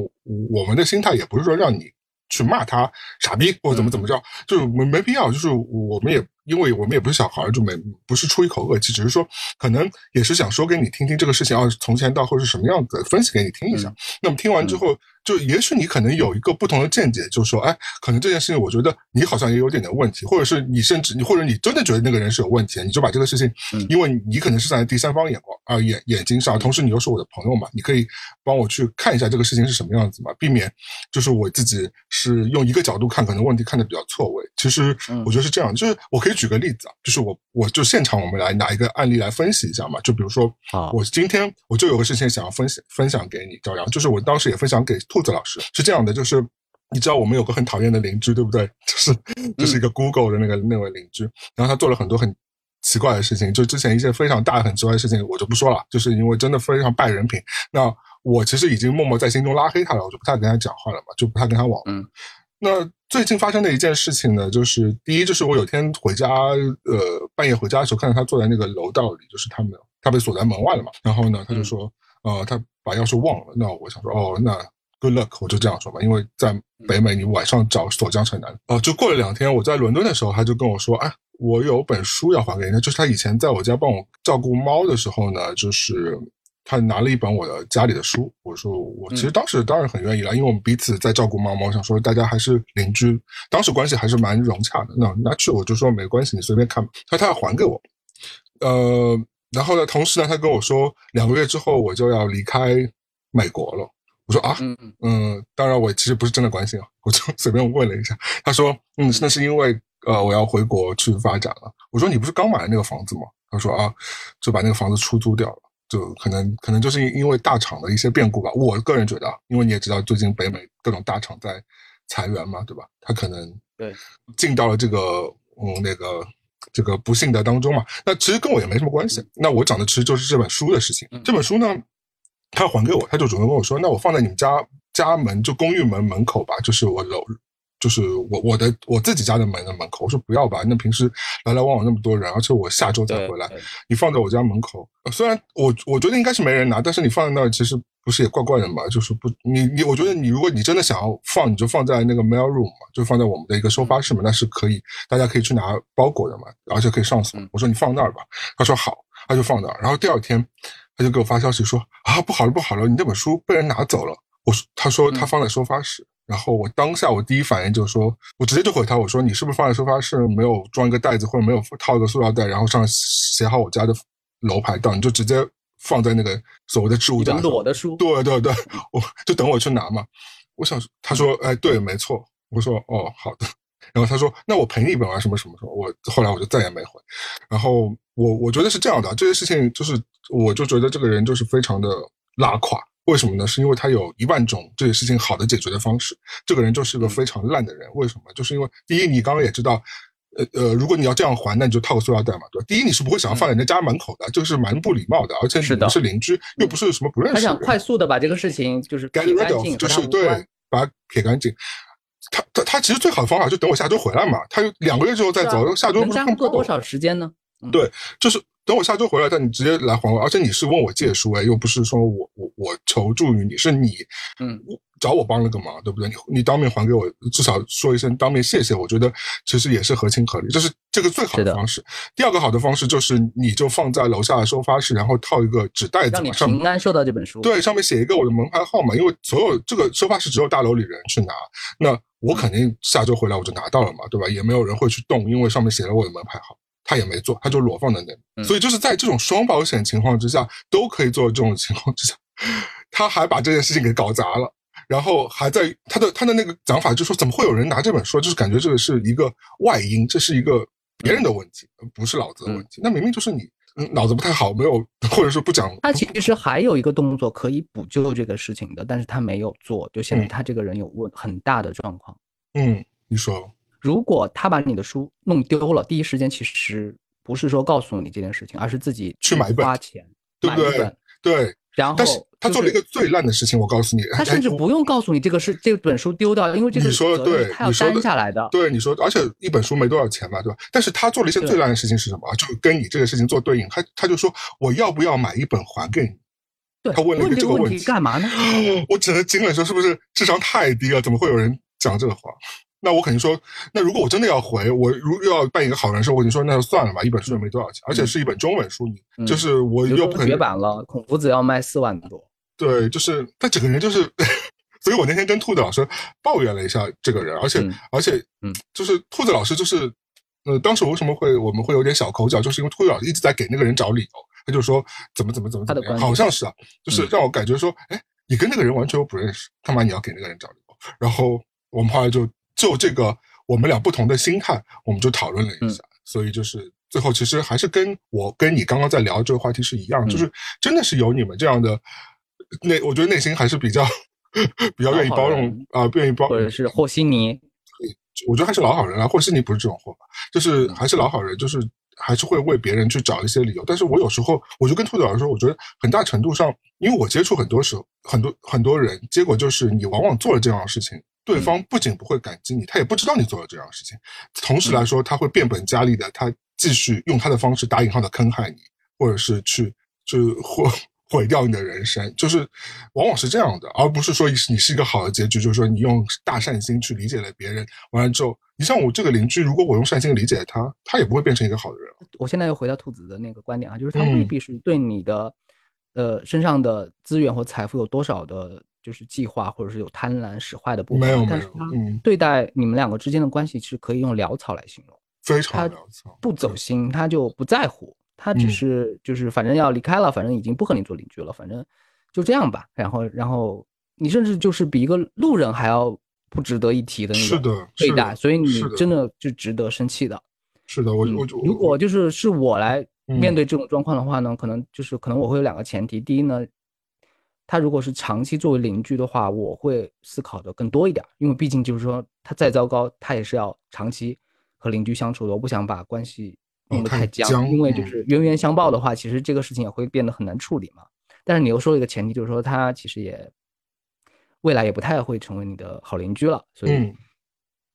我们的心态也不是说让你去骂他傻逼或者怎么怎么着，就是没没必要。就是我们也。因为我们也不是小孩，就没不是出一口恶气，只是说可能也是想说给你听听这个事情啊，从前到后是什么样子，分析给你听一下。那么听完之后。就也许你可能有一个不同的见解，就是说，哎，可能这件事情，我觉得你好像也有点点问题，或者是你甚至你或者你真的觉得那个人是有问题，你就把这个事情，因为你可能是站在第三方眼光啊眼眼睛上，同时你又是我的朋友嘛，你可以帮我去看一下这个事情是什么样子嘛，避免就是我自己是用一个角度看，可能问题看的比较错位。其实我觉得是这样，就是我可以举个例子啊，就是我我就现场我们来拿一个案例来分析一下嘛，就比如说啊，我今天我就有个事情想要分享分享给你，赵阳，就是我当时也分享给。兔子老师是这样的，就是你知道我们有个很讨厌的邻居，对不对？就是就是一个 Google 的那个那位邻居，然后他做了很多很奇怪的事情，就之前一件非常大很奇怪的事情，我就不说了，就是因为真的非常败人品。那我其实已经默默在心中拉黑他了，我就不太跟他讲话了嘛，就不太跟他往。嗯。那最近发生的一件事情呢，就是第一，就是我有天回家，呃，半夜回家的时候，看到他坐在那个楼道里，就是他们他被锁在门外了嘛。然后呢，他就说，呃，他把钥匙忘了。那我想说，哦，那 good luck，我就这样说吧，因为在北美，你晚上找锁匠很难。哦，就过了两天，我在伦敦的时候，他就跟我说，哎，我有本书要还给你，就是他以前在我家帮我照顾猫的时候呢，就是。他拿了一本我的家里的书，我说我其实当时当然很愿意了，因为我们彼此在照顾猫猫，想说大家还是邻居，当时关系还是蛮融洽的。那拿去我就说没关系，你随便看吧。他他要还给我，呃，然后呢，同时呢，他跟我说两个月之后我就要离开美国了。我说啊，嗯嗯，当然我其实不是真的关心啊，我就 随便问了一下。他说嗯，那是因为呃我要回国去发展了。我说你不是刚买了那个房子吗？他说啊，就把那个房子出租掉了。就可能可能就是因为大厂的一些变故吧。我个人觉得，因为你也知道，最近北美各种大厂在裁员嘛，对吧？他可能对进到了这个嗯那个这个不幸的当中嘛。那其实跟我也没什么关系。那我讲的其实就是这本书的事情。这本书呢，他还给我，他就主动跟我说：“那我放在你们家家门，就公寓门门口吧，就是我楼。”就是我我的我自己家的门的门口，我说不要吧，那平时来来往往那么多人，而且我下周再回来，你放在我家门口，虽然我我觉得应该是没人拿，但是你放在那儿其实不是也怪怪的嘛？就是不你你，我觉得你如果你真的想要放，你就放在那个 mail room 嘛，就放在我们的一个收发室嘛，那是可以，大家可以去拿包裹的嘛，而且可以上锁。我说你放那儿吧，他说好，他就放那儿，然后第二天他就给我发消息说啊不好了不好了，你那本书被人拿走了。我说他说他放在收发室。然后我当下我第一反应就是说，我直接就回他，我说你是不是放在收发室没有装一个袋子，或者没有套一个塑料袋，然后上写好我家的楼牌档，你就直接放在那个所谓的置物架上。裸的书。对对对，我就等我去拿嘛。我想他说，哎，对，没错。我说，哦，好的。然后他说，那我赔你一本啊，什么什么什么。我后来我就再也没回。然后我我觉得是这样的，这些事情就是，我就觉得这个人就是非常的拉垮。为什么呢？是因为他有一万种这些事情好的解决的方式。这个人就是个非常烂的人。为什么？就是因为第一，你刚刚也知道，呃呃，如果你要这样还，那你就套个塑料袋嘛，对吧？第一，你是不会想要放在人家家门口的，这个是蛮不礼貌的。而且你们是邻居，又不是什么不认识。他想快速的把这个事情就是撇干净，就是对，把它撇干净。他他他其实最好的方法就等我下周回来嘛。他两个月之后再走，下周不是过多少时间呢？对，就是。等我下周回来，但你直接来还我，而且你是问我借书哎，又不是说我我我求助于你，是你嗯找我帮了个忙，对不对？你你当面还给我，至少说一声当面谢谢，我觉得其实也是合情合理，这是这个最好的方式。第二个好的方式就是你就放在楼下的收发室，然后套一个纸袋子，让你平安收到这本书。对，上面写一个我的门牌号码，因为所有这个收发室只有大楼里人去拿，那我肯定下周回来我就拿到了嘛，对吧？也没有人会去动，因为上面写了我的门牌号。他也没做，他就裸放在那里，所以就是在这种双保险情况之下，都可以做这种情况之下，他还把这件事情给搞砸了，然后还在他的他的那个讲法，就说怎么会有人拿这本书，就是感觉这个是一个外因，这是一个别人的问题，不是老子的问题，那明明就是你脑子不太好，没有 或者说不讲。他其实还有一个动作可以补救这个事情的，但是他没有做，就显得他这个人有问很大的状况。嗯，你说。如果他把你的书弄丢了，第一时间其实不是说告诉你这件事情，而是自己去买一本，花钱对不对？对。然后，但是他做了一个最烂的事情，我告诉你，他甚至不用告诉你这个是这本书丢掉，因为这个你说的对，他要担下来的。对，你说，而且一本书没多少钱嘛，对吧？但是他做了一些最烂的事情是什么？就跟你这个事情做对应，他他就说我要不要买一本还给你？对，他问了一个这个问题干嘛呢？我只能惊了，说是不是智商太低了？怎么会有人讲这个话？那我肯定说，那如果我真的要回，我如又要扮一个好人时候，我跟你说，那就算了吧，一本书也没多少钱，而且是一本中文书，你就是我又不可能绝版了，孔夫子要卖四万多。对，就是他整个人就是，所以我那天跟兔子老师抱怨了一下这个人，而且而且，嗯，就是兔子老师就是，呃，当时为什么会我们会有点小口角，就是因为兔子老师一直在给那个人找理由，他就说怎么怎么怎么怎么样，好像是啊，就是让我感觉说，哎，你跟那个人完全又不认识，干嘛你要给那个人找理由？然后我们后来就。就这个，我们俩不同的心态，我们就讨论了一下，所以就是最后其实还是跟我跟你刚刚在聊这个话题是一样，就是真的是有你们这样的内，我觉得内心还是比较 比较愿意包容啊，愿意包或者是和稀泥。我觉得还是老好人啊，和稀泥不是这种货吧？就是还是老好人，就是还是会为别人去找一些理由。但是我有时候我就跟兔子老师说，我觉得很大程度上，因为我接触很多时候很多很多人，结果就是你往往做了这样的事情，对方不仅不会感激你，他也不知道你做了这样的事情。同时来说，他会变本加厉的，他继续用他的方式打引号的坑害你，或者是去就毁。毁掉你的人生，就是往往是这样的，而不是说你是一个好的结局，就是说你用大善心去理解了别人，完了之后，你像我这个邻居，如果我用善心理解他，他也不会变成一个好的人。我现在又回到兔子的那个观点啊，就是他未必是对你的呃身上的资源或财富有多少的，就是计划或者是有贪婪使坏的部分，没有没有，嗯，对待你们两个之间的关系是可以用潦草来形容，非常潦草，不走心，他就不在乎。他只是就是反正要离开了，反正已经不和你做邻居了，反正就这样吧。然后，然后你甚至就是比一个路人还要不值得一提的那种对待，所以你真的就值得生气的。是的，我我如果就是是我来面对这种状况的话呢，可能就是可能我会有两个前提。第一呢，他如果是长期作为邻居的话，我会思考的更多一点，因为毕竟就是说他再糟糕，他也是要长期和邻居相处的，我不想把关系。弄得太僵，因为就是冤冤相报的话，其实这个事情也会变得很难处理嘛。但是你又说了一个前提，就是说他其实也未来也不太会成为你的好邻居了，所以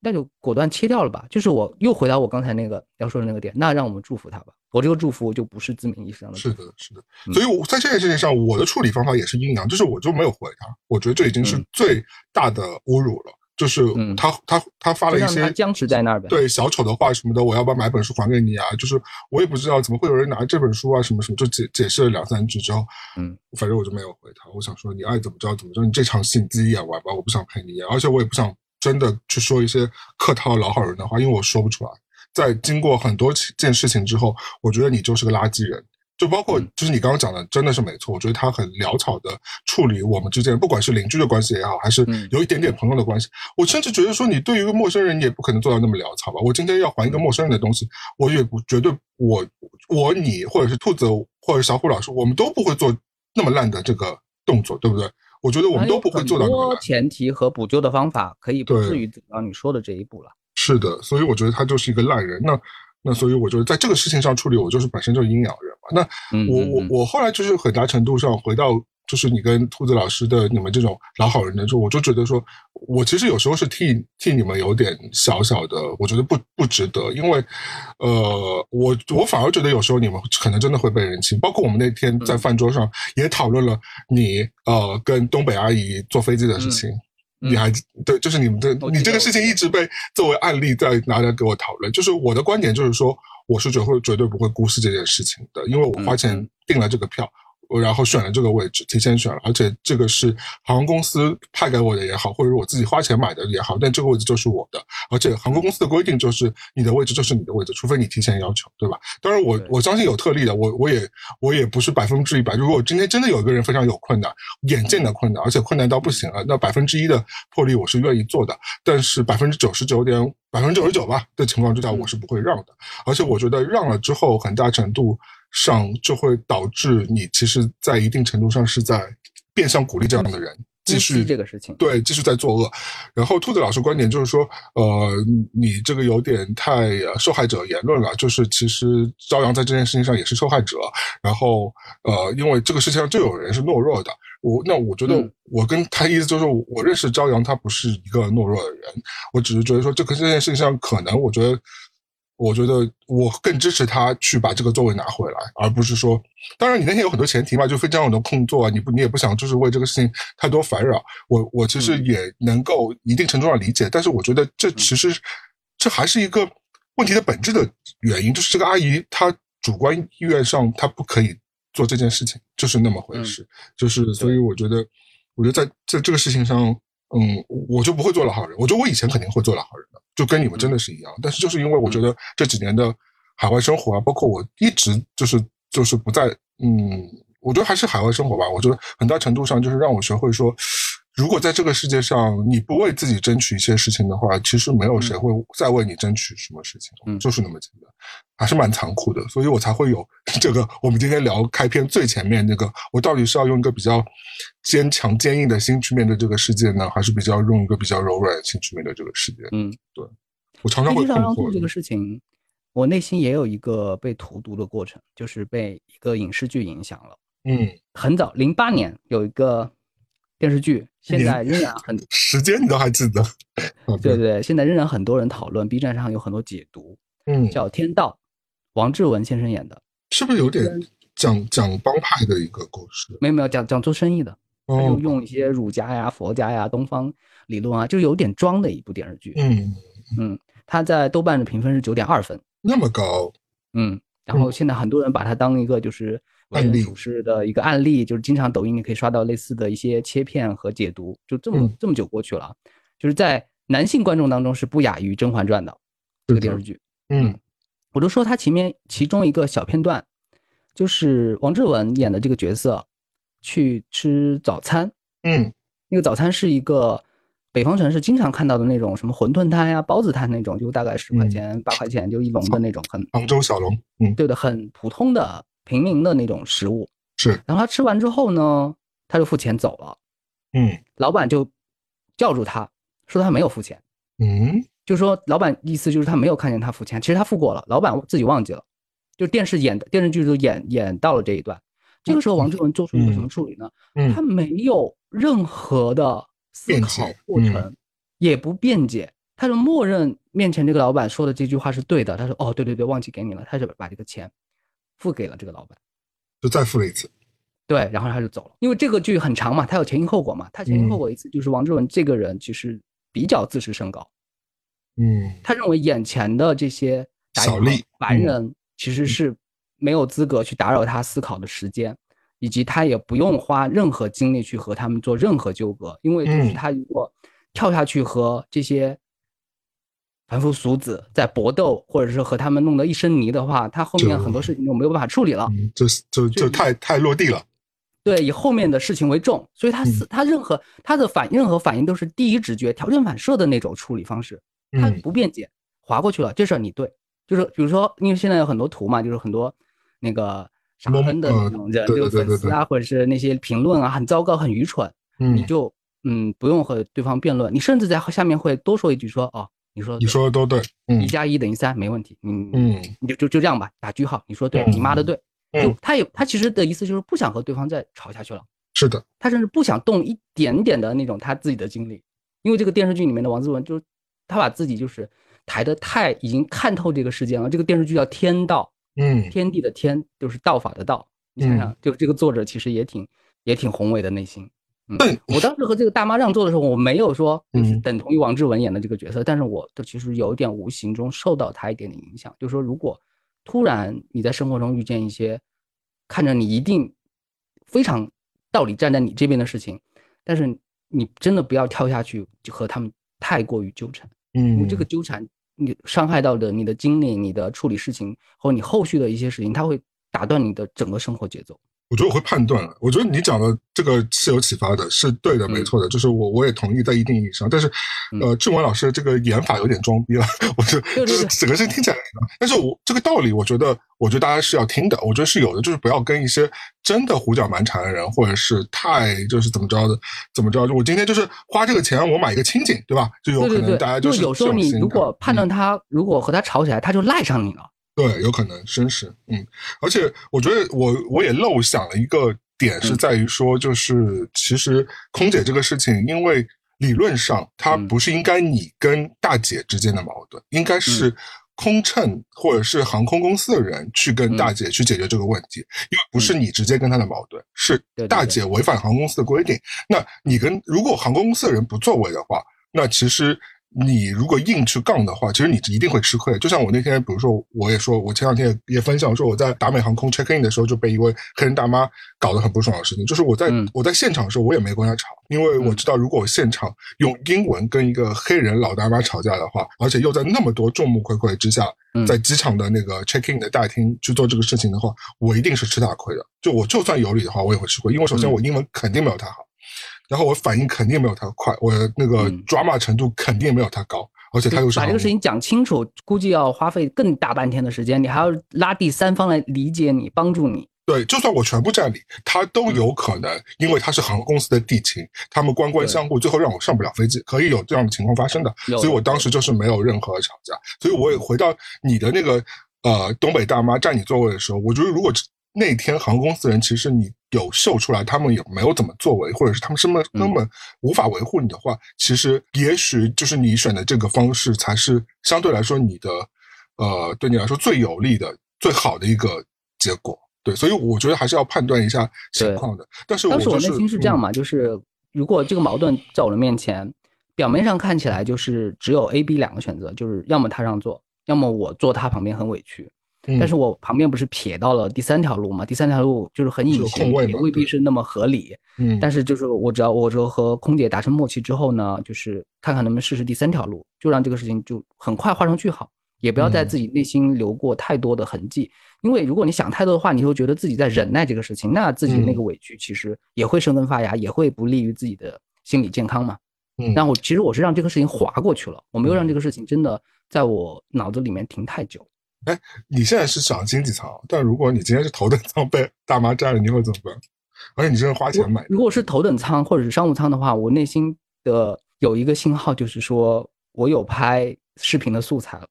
那就果断切掉了吧。就是我又回到我刚才那个要说的那个点，那让我们祝福他吧。我这个祝福就不是字面意义上的。是的，是的。所以我在这件事情上，我的处理方法也是阴阳，就是我就没有回他。我觉得这已经是最大的侮辱了。就是他他他发了一些僵持在那儿呗，对小丑的话什么的，我要不要买本书还给你啊？就是我也不知道怎么会有人拿这本书啊什么什么，就解解释了两三句之后，嗯，反正我就没有回他。我想说你爱怎么着怎么着，你这场戏你自己演完吧，我不想陪你演，而且我也不想真的去说一些客套老好人的话，因为我说不出来。在经过很多件事情之后，我觉得你就是个垃圾人。就包括，就是你刚刚讲的，真的是没错。我觉得他很潦草的处理我们之间，不管是邻居的关系也好，还是有一点点朋友的关系。我甚至觉得说，你对于一个陌生人，你也不可能做到那么潦草吧？我今天要还一个陌生人的东西，我也不绝对，我我你或者是兔子或者小虎老师，我们都不会做那么烂的这个动作，对不对？我觉得我们都不会做到那么烂。前提和补救的方法可以不至于走到你说的这一步了。是的，所以我觉得他就是一个烂人。那。那所以，我觉得在这个事情上处理，我就是本身就是阴阳人嘛。那我我我后来就是很大程度上回到，就是你跟兔子老师的你们这种老好人的时候，我就觉得说，我其实有时候是替替你们有点小小的，我觉得不不值得，因为，呃，我我反而觉得有时候你们可能真的会被人亲，包括我们那天在饭桌上也讨论了你呃跟东北阿姨坐飞机的事情。你还对，就是你们的，你这个事情一直被作为案例在拿来给我讨论。就是我的观点就是说，我是绝会绝对不会忽视这件事情的，因为我花钱订了这个票。然后选了这个位置，提前选了，而且这个是航空公司派给我的也好，或者我自己花钱买的也好，但这个位置就是我的，而且航空公司的规定就是你的位置就是你的位置，除非你提前要求，对吧？当然我我相信有特例的，我我也我也不是百分之一百。如果今天真的有一个人非常有困难，眼见的困难，而且困难到不行了，那百分之一的破例我是愿意做的，但是百分之九十九点百分之九十九吧的情况之下，我是不会让的。而且我觉得让了之后，很大程度。上就会导致你其实，在一定程度上是在变相鼓励这样的人继续这个事情，对，继续在作恶。然后兔子老师观点就是说，呃，你这个有点太受害者言论了。就是其实朝阳在这件事情上也是受害者。然后呃，因为这个世界上就有人是懦弱的。我那我觉得我跟他意思就是，我认识朝阳，他不是一个懦弱的人。我只是觉得说，这个这件事情上可能，我觉得。我觉得我更支持他去把这个座位拿回来，而不是说，当然你那天有很多前提嘛，就非常有的空座啊，你不你也不想就是为这个事情太多烦扰。我我其实也能够一定程度上理解，但是我觉得这其实这还是一个问题的本质的原因，就是这个阿姨她主观意愿上她不可以做这件事情，就是那么回事，就是所以我觉得，我觉得在在这个事情上，嗯，我就不会做老好人，我觉得我以前肯定会做老好人的。就跟你们真的是一样，但是就是因为我觉得这几年的海外生活啊，包括我一直就是就是不在，嗯，我觉得还是海外生活吧。我觉得很大程度上就是让我学会说，如果在这个世界上你不为自己争取一些事情的话，其实没有谁会再为你争取什么事情，嗯，就是那么简单，还是蛮残酷的，所以我才会有这个。我们今天聊开篇最前面那个，我到底是要用一个比较坚强坚硬的心去面对这个世界呢，还是比较用一个比较柔软的心去面对这个世界？嗯，对，我常常会困惑这个事情。我内心也有一个被荼毒的过程，就是被一个影视剧影响了。嗯，很早，零八年有一个电视剧，现在仍然 很时间你都还记得？对对，现在仍然很多人讨论，B 站上有很多解读。嗯，叫《天道》，王志文先生演的，是不是有点讲讲帮派的一个故事？没有没有，讲讲做生意的，哦就用一些儒家呀、佛家呀、东方理论啊，就有点装的一部电视剧。嗯嗯，他在豆瓣的评分是九点二分，那么高。嗯，然后现在很多人把它当一个就是为人处事的一个案例，就是经常抖音你可以刷到类似的一些切片和解读，就这么这么久过去了，就是在男性观众当中是不亚于《甄嬛传》的这个电视剧。嗯，我就说他前面其中一个小片段，就是王志文演的这个角色去吃早餐。嗯，那个早餐是一个。北方城市经常看到的那种什么馄饨摊呀、包子摊那种，就大概十块钱、八块钱就一笼的那种，很杭州小笼，嗯，对的，很普通的平民的那种食物。是，然后他吃完之后呢，他就付钱走了。嗯，老板就叫住他说他没有付钱。嗯，就说老板意思就是他没有看见他付钱，其实他付过了，老板自己忘记了。就电视演的电视剧就演演到了这一段，这个时候王志文做出一个什么处理呢？嗯，他没有任何的。思考过程也不辩解，他就默认面前这个老板说的这句话是对的。他说：“哦，对对对，忘记给你了。”他就把这个钱付给了这个老板，就再付了一次。对，然后他就走了。因为这个剧很长嘛，他有前因后果嘛。他前因后果一次就是王志文这个人其实比较自视甚高，嗯，他认为眼前的这些小利凡人其实是没有资格去打扰他思考的时间。以及他也不用花任何精力去和他们做任何纠葛，因为就是他如果跳下去和这些凡夫俗子在搏斗，或者是和他们弄得一身泥的话，他后面很多事情就没有办法处理了，就就就太太落地了。对，以后面的事情为重，所以他是他任何他的反任何反应都是第一直觉条件反射的那种处理方式，他不辩解，划过去了，这事儿你对，就是比如说，因为现在有很多图嘛，就是很多那个。傻喷的那种人，就粉丝啊，或者是那些评论啊，很糟糕，很愚蠢。嗯，你就嗯不用和对方辩论，你甚至在下面会多说一句说哦，你说你说的都对，一加一等于三，没问题。嗯嗯，你就就就这样吧，打句号。你说对，你妈的对。就他也他其实的意思就是不想和对方再吵下去了。是的，他甚至不想动一点点的那种他自己的精力，因为这个电视剧里面的王志文就是他把自己就是抬得太已经看透这个世界了。这个电视剧叫《天道》。嗯，天地的天就是道法的道，你想想，就这个作者其实也挺也挺宏伟的内心。嗯，我当时和这个大妈让座的时候，我没有说就是等同于王志文演的这个角色，但是我的其实有一点无形中受到他一点点影响，就是说，如果突然你在生活中遇见一些看着你一定非常道理站在你这边的事情，但是你真的不要跳下去就和他们太过于纠缠，嗯，因为这个纠缠。你伤害到的你的精力、你的处理事情或你后续的一些事情，它会打断你的整个生活节奏。我觉得我会判断了。我觉得你讲的这个是有启发的，是对的，没错的。就是我我也同意在一定意义上，但是，呃，志文老师这个演法有点装逼了。我就就是整个事情听起来，但是我这个道理，我觉得，我觉得大家是要听的。我觉得是有的，就是不要跟一些真的胡搅蛮缠的人，或者是太就是怎么着的，怎么着。就我今天就是花这个钱，我买一个清净，对吧？就有可能大家就是有时候你如果判断他如果和他吵起来，他就赖上你了。对，有可能绅士，嗯，而且我觉得我我也漏想了一个点，是在于说，就是其实空姐这个事情，因为理论上它不是应该你跟大姐之间的矛盾，应该是空乘或者是航空公司的人去跟大姐去解决这个问题，因为不是你直接跟他的矛盾，是大姐违反航空公司的规定，那你跟如果航空公司的人不作为的话，那其实。你如果硬去杠的话，其实你一定会吃亏。就像我那天，比如说，我也说，我前两天也也分享说，我在达美航空 check in 的时候就被一位黑人大妈搞得很不爽的事情。就是我在我在现场的时候，我也没跟她吵，因为我知道，如果我现场用英文跟一个黑人老大妈吵架的话，而且又在那么多众目睽睽之下，在机场的那个 check in 的大厅去做这个事情的话，我一定是吃大亏的。就我就算有理的话，我也会吃亏，因为首先我英文肯定没有她好。然后我反应肯定没有他快，我那个抓马程度肯定没有他高，而且他又是把这个事情讲清楚，估计要花费更大半天的时间，你还要拉第三方来理解你，帮助你。对，就算我全部占理，他都有可能，因为他是航空公司的地勤，他们官官相护，最后让我上不了飞机，可以有这样的情况发生的。所以我当时就是没有任何吵架。所以我也回到你的那个呃东北大妈占你座位的时候，我觉得如果那天航空公司人其实你有秀出来，他们也没有怎么作为，或者是他们根本根本无法维护你的话，其实也许就是你选的这个方式才是相对来说你的呃对你来说最有利的、最好的一个结果。对，所以我觉得还是要判断一下情况的。但是当时我内心是这样嘛，就是如果这个矛盾在我的面前，表面上看起来就是只有 A、B 两个选择，就是要么他让座，要么我坐他旁边很委屈。但是我旁边不是撇到了第三条路嘛？第三条路就是很隐性，也未必是那么合理。嗯，但是就是我只要我就和空姐达成默契之后呢，就是看看能不能试试第三条路，就让这个事情就很快画上句号。也不要在自己内心留过太多的痕迹，因为如果你想太多的话，你会觉得自己在忍耐这个事情，那自己那个委屈其实也会生根发芽，也会不利于自己的心理健康嘛。嗯，那我其实我是让这个事情划过去了，我没有让这个事情真的在我脑子里面停太久。哎，你现在是想经济舱，但如果你今天是头等舱被大妈占了，你会怎么办？而且你这是花钱买。如果是头等舱或者是商务舱的话，我内心的有一个信号就是说我有拍视频的素材了。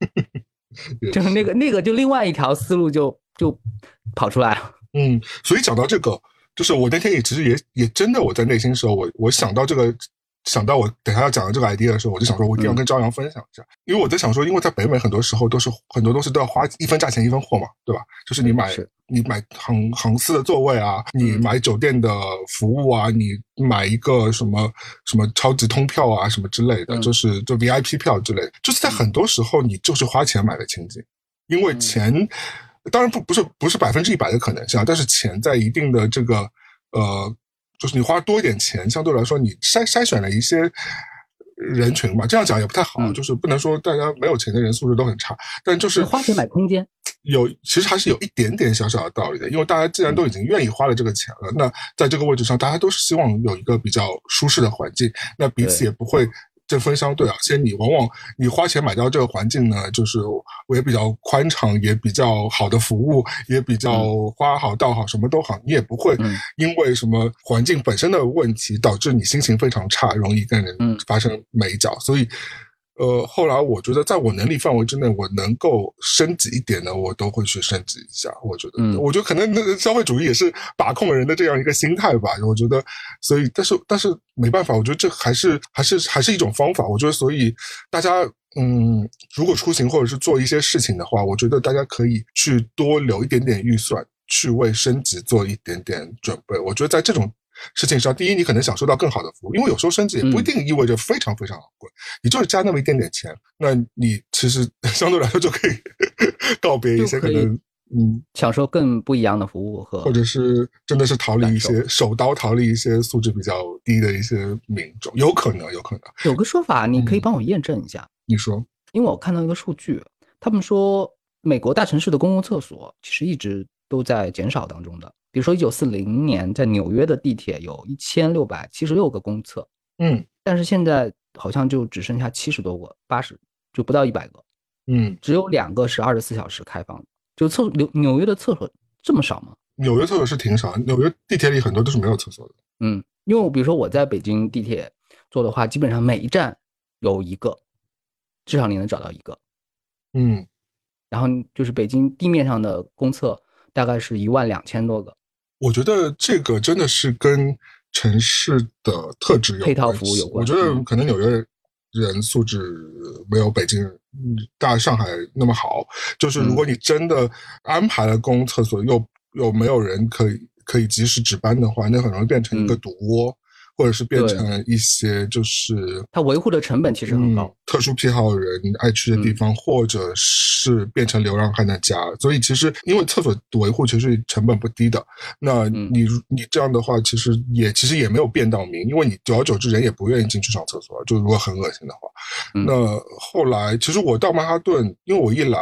就是那个那个，就另外一条思路就就跑出来了。嗯，所以讲到这个，就是我那天也其实也也真的我在内心时候，我我想到这个。想到我等下要讲的这个 idea 的时候，我就想说，我一定要跟朝阳分享一下，因为我在想说，因为在北美很多时候都是很多东西都要花一分价钱一分货嘛，对吧？就是你买你买航航司的座位啊，你买酒店的服务啊，你买一个什么什么超级通票啊，什么之类的，就是就 VIP 票之类。的，就是在很多时候你就是花钱买的情景，因为钱当然不不是不是百分之一百的可能性啊，但是钱在一定的这个呃。就是你花多一点钱，相对来说你筛筛选了一些人群嘛，这样讲也不太好，就是不能说大家没有钱的人素质都很差，但就是花钱买空间，有其实还是有一点点小小的道理的，因为大家既然都已经愿意花了这个钱了，那在这个位置上，大家都是希望有一个比较舒适的环境，那彼此也不会。针锋相对，而且你往往你花钱买到这个环境呢，就是我也比较宽敞，也比较好的服务，也比较花好道好，什么都好，你也不会因为什么环境本身的问题导致你心情非常差，容易跟人发生美角，所以。呃，后来我觉得，在我能力范围之内，我能够升级一点的，我都会去升级一下。我觉得，我觉得可能那个消费主义也是把控人的这样一个心态吧。我觉得，所以，但是，但是没办法，我觉得这还是还是还是一种方法。我觉得，所以大家，嗯，如果出行或者是做一些事情的话，我觉得大家可以去多留一点点预算，去为升级做一点点准备。我觉得在这种。事情上，第一，你可能享受到更好的服务，因为有时候升级也不一定意味着非常非常昂贵，你就是加那么一点点钱，那你其实 相对来说就可以 告别一些可能，嗯，享受更不一样的服务和，或者是真的是逃离一些手刀，逃离一些素质比较低的一些民众，有可能，有可能。有个说法，你可以帮我验证一下。你说，因为我看到一个数据，他们说美国大城市的公共厕所其实一直都在减少当中的。比如说，一九四零年在纽约的地铁有一千六百七十六个公厕，嗯，但是现在好像就只剩下七十多个，八十就不到一百个，嗯，只有两个是二十四小时开放的。就厕纽纽约的厕所这么少吗？纽约厕所是挺少，纽约地铁里很多都是没有厕所的。嗯，因为比如说我在北京地铁坐的话，基本上每一站有一个，至少你能找到一个，嗯，然后就是北京地面上的公厕大概是一万两千多个。我觉得这个真的是跟城市的特质有配套服务有关。我觉得可能纽约人素质没有北京、大上海那么好。就是如果你真的安排了公共厕所，又又没有人可以可以及时值班的话，那很容易变成一个毒窝，或者是变成一些就是它维护的成本其实很高，特殊癖好的人爱去的地方，或者是变成流浪汉的家。所以其实因为厕所维护其实成本不低的，那你你这样的话，其实也其实也没有变到名，因为你久而久之人也不愿意进去上厕所，就如果很恶心的话。那后来其实我到曼哈顿，因为我一来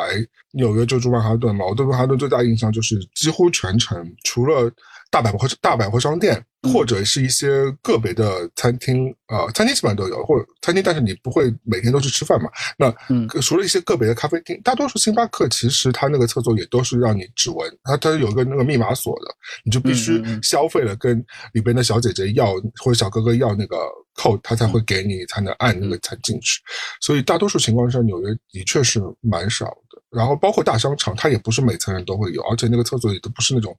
纽约就住曼哈顿嘛，我对曼哈顿最大印象就是几乎全程除了。大百货、大百货商店，或者是一些个别的餐厅，呃，餐厅基本上都有，或者餐厅，但是你不会每天都去吃饭嘛？那除了一些个别的咖啡厅，大多数星巴克其实它那个厕所也都是让你指纹，它它有个那个密码锁的，你就必须消费了，跟里边的小姐姐要或者小哥哥要那个 code，他才会给你，才能按那个才进去。所以大多数情况下，纽约的确是蛮少的。然后包括大商场，它也不是每层人都会有，而且那个厕所也都不是那种。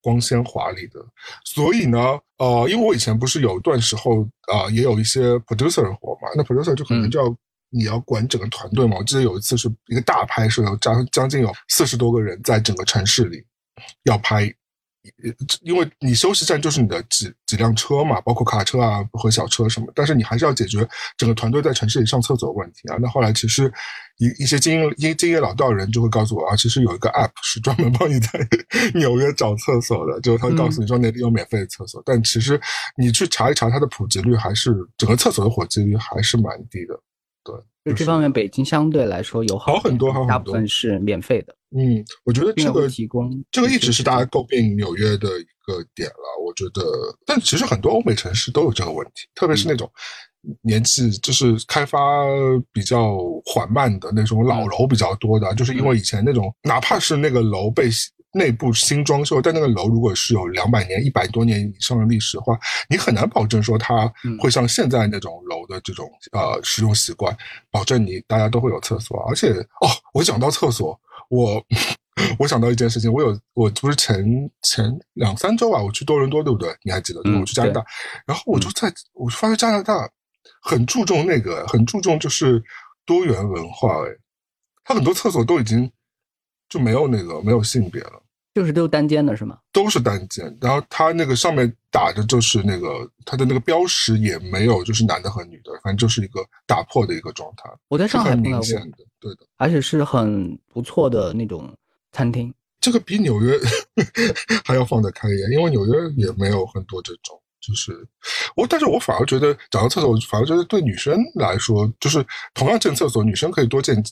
光鲜华丽的，所以呢，呃，因为我以前不是有一段时候啊，也有一些 producer 的活嘛，那 producer 就可能就要你要管整个团队嘛。我记得有一次是一个大拍摄，有将将近有四十多个人在整个城市里要拍。因为你休息站就是你的几几辆车嘛，包括卡车啊和小车什么，但是你还是要解决整个团队在城市里上厕所的问题啊。那后来其实一一些经验经经验老道人就会告诉我啊，其实有一个 app 是专门帮你在 纽约找厕所的，就是他会告诉你说那里有免费的厕所。但其实你去查一查它的普及率，还是整个厕所的普及率还是蛮低的。对，就这方面，北京相对来说有好很多，好很多，大部分是免费的。嗯，我觉得这个提供这个一直是大家诟病纽约的一个点了。我觉得，但其实很多欧美城市都有这个问题，特别是那种年纪就是开发比较缓慢的那种老楼比较多的，就是因为以前那种哪怕是那个楼被。内部新装修，但那个楼如果是有两百年、一百多年以上的历史的话，你很难保证说它会像现在那种楼的这种呃使用习惯，保证你大家都会有厕所。而且哦，我讲到厕所，我 我想到一件事情，我有我不是前前两三周吧，我去多伦多，对不对？你还记得？我去加拿大，然后我就在我发现加拿大很注重那个，很注重就是多元文化，哎，他很多厕所都已经。就没有那个没有性别了，就是都单间的是吗？都是单间，然后它那个上面打的就是那个它的那个标识也没有，就是男的和女的，反正就是一个打破的一个状态。我在上海很明显的，对的，而且是很不错的那种餐厅。这个比纽约 还要放得开一点，因为纽约也没有很多这种。就是我，但是我反而觉得找到厕所，我反而觉得对女生来说，就是同样进厕所，女生可以多建。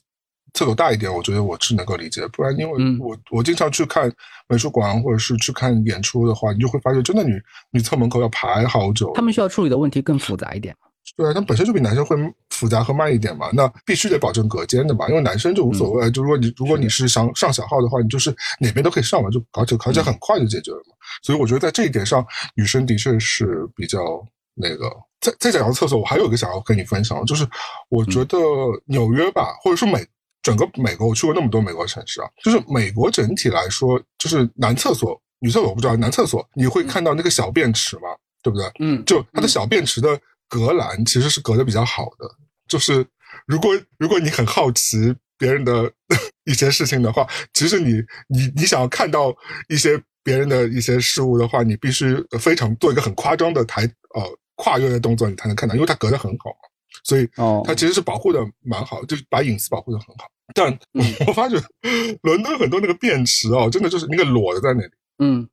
厕所大一点，我觉得我是能够理解。不然，因为我我经常去看美术馆或者是去看演出的话，你就会发现，真的女女厕门口要排好久。他们需要处理的问题更复杂一点对啊，他们本身就比男生会复杂和慢一点嘛。那必须得保证隔间的嘛，因为男生就无所谓。就如果你如果你是想上小号的话，你就是哪边都可以上嘛，就而且而且很快就解决了嘛。所以我觉得在这一点上，女生的确是比较那个。再再讲到厕所，我还有一个想要跟你分享，就是我觉得纽约吧，或者说美。整个美国，我去过那么多美国城市啊，就是美国整体来说，就是男厕所、女厕所我不知道，男厕所你会看到那个小便池嘛，对不对？嗯，就它的小便池的隔栏其实是隔的比较好的，就是如果如果你很好奇别人的 一些事情的话，其实你你你想要看到一些别人的一些事物的话，你必须非常做一个很夸张的抬呃跨越的动作，你才能看到，因为它隔得很好嘛，所以它其实是保护的蛮好，就把隐私保护的很好。但 我发觉伦敦很多那个便池哦，真的就是那个裸的在那里，嗯，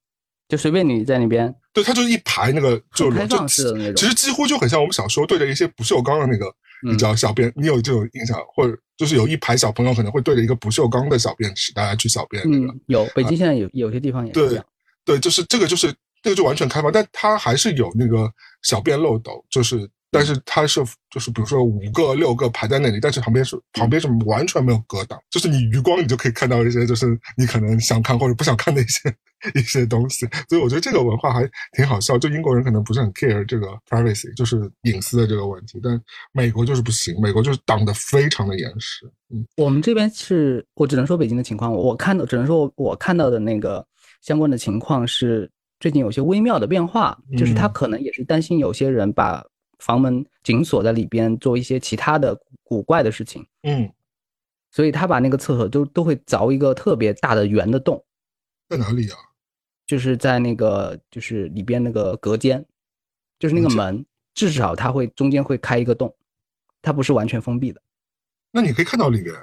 就随便你在那边，对，它就是一排那个就开放式的那种，其实几乎就很像我们小时候对着一些不锈钢的那个，你知道小便，你有这种印象，或者就是有一排小朋友可能会对着一个不锈钢的小便池，大家去小便那个，有北京现在有有些地方也这样，对，就是这个就是这个就完全开放，但它还是有那个小便漏斗，就是。但是它是就是比如说五个六个排在那里，但是旁边是旁边是完全没有隔挡，就是你余光你就可以看到一些就是你可能想看或者不想看的一些一些东西，所以我觉得这个文化还挺好笑。就英国人可能不是很 care 这个 privacy，就是隐私的这个问题，但美国就是不行，美国就是挡得非常的严实。嗯，我们这边是我只能说北京的情况，我看到只能说我看到的那个相关的情况是最近有些微妙的变化，就是他可能也是担心有些人把。房门紧锁在里边，做一些其他的古怪的事情。嗯，所以他把那个厕所都都会凿一个特别大的圆的洞，在哪里啊？就是在那个就是里边那个隔间，就是那个门，至少它会中间会开一个洞，它不是完全封闭的。那你可以看到里边，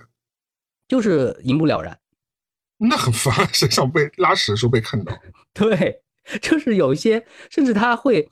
就是一目了然。那很烦，谁想被拉屎的时候被看到？对，就是有一些，甚至他会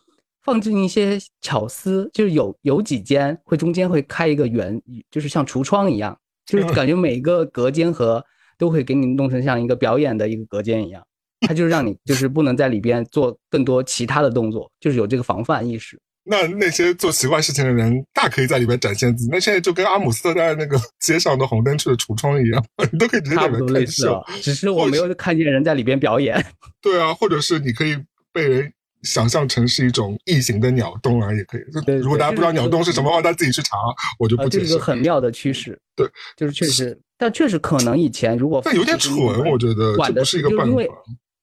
放进一些巧思，就是有有几间会中间会开一个圆，就是像橱窗一样，就是感觉每个隔间和都会给你弄成像一个表演的一个隔间一样，他就是让你就是不能在里边做更多其他的动作，就是有这个防范意识。那那些做奇怪事情的人，大可以在里边展现自己。那现在就跟阿姆斯特丹那个 街上的红灯区的橱窗一样，你都可以直接在里面看秀。只是我没有看见人在里边表演。对啊，或者是你可以被人想象成是一种异形的鸟洞啊，也可以。如果大家不知道鸟洞是什么的话，大家自己去查，我就不解释。这是一个很妙的趋势。对，就是确实，但确实可能以前如果但有点蠢，我觉得管的是一个办法。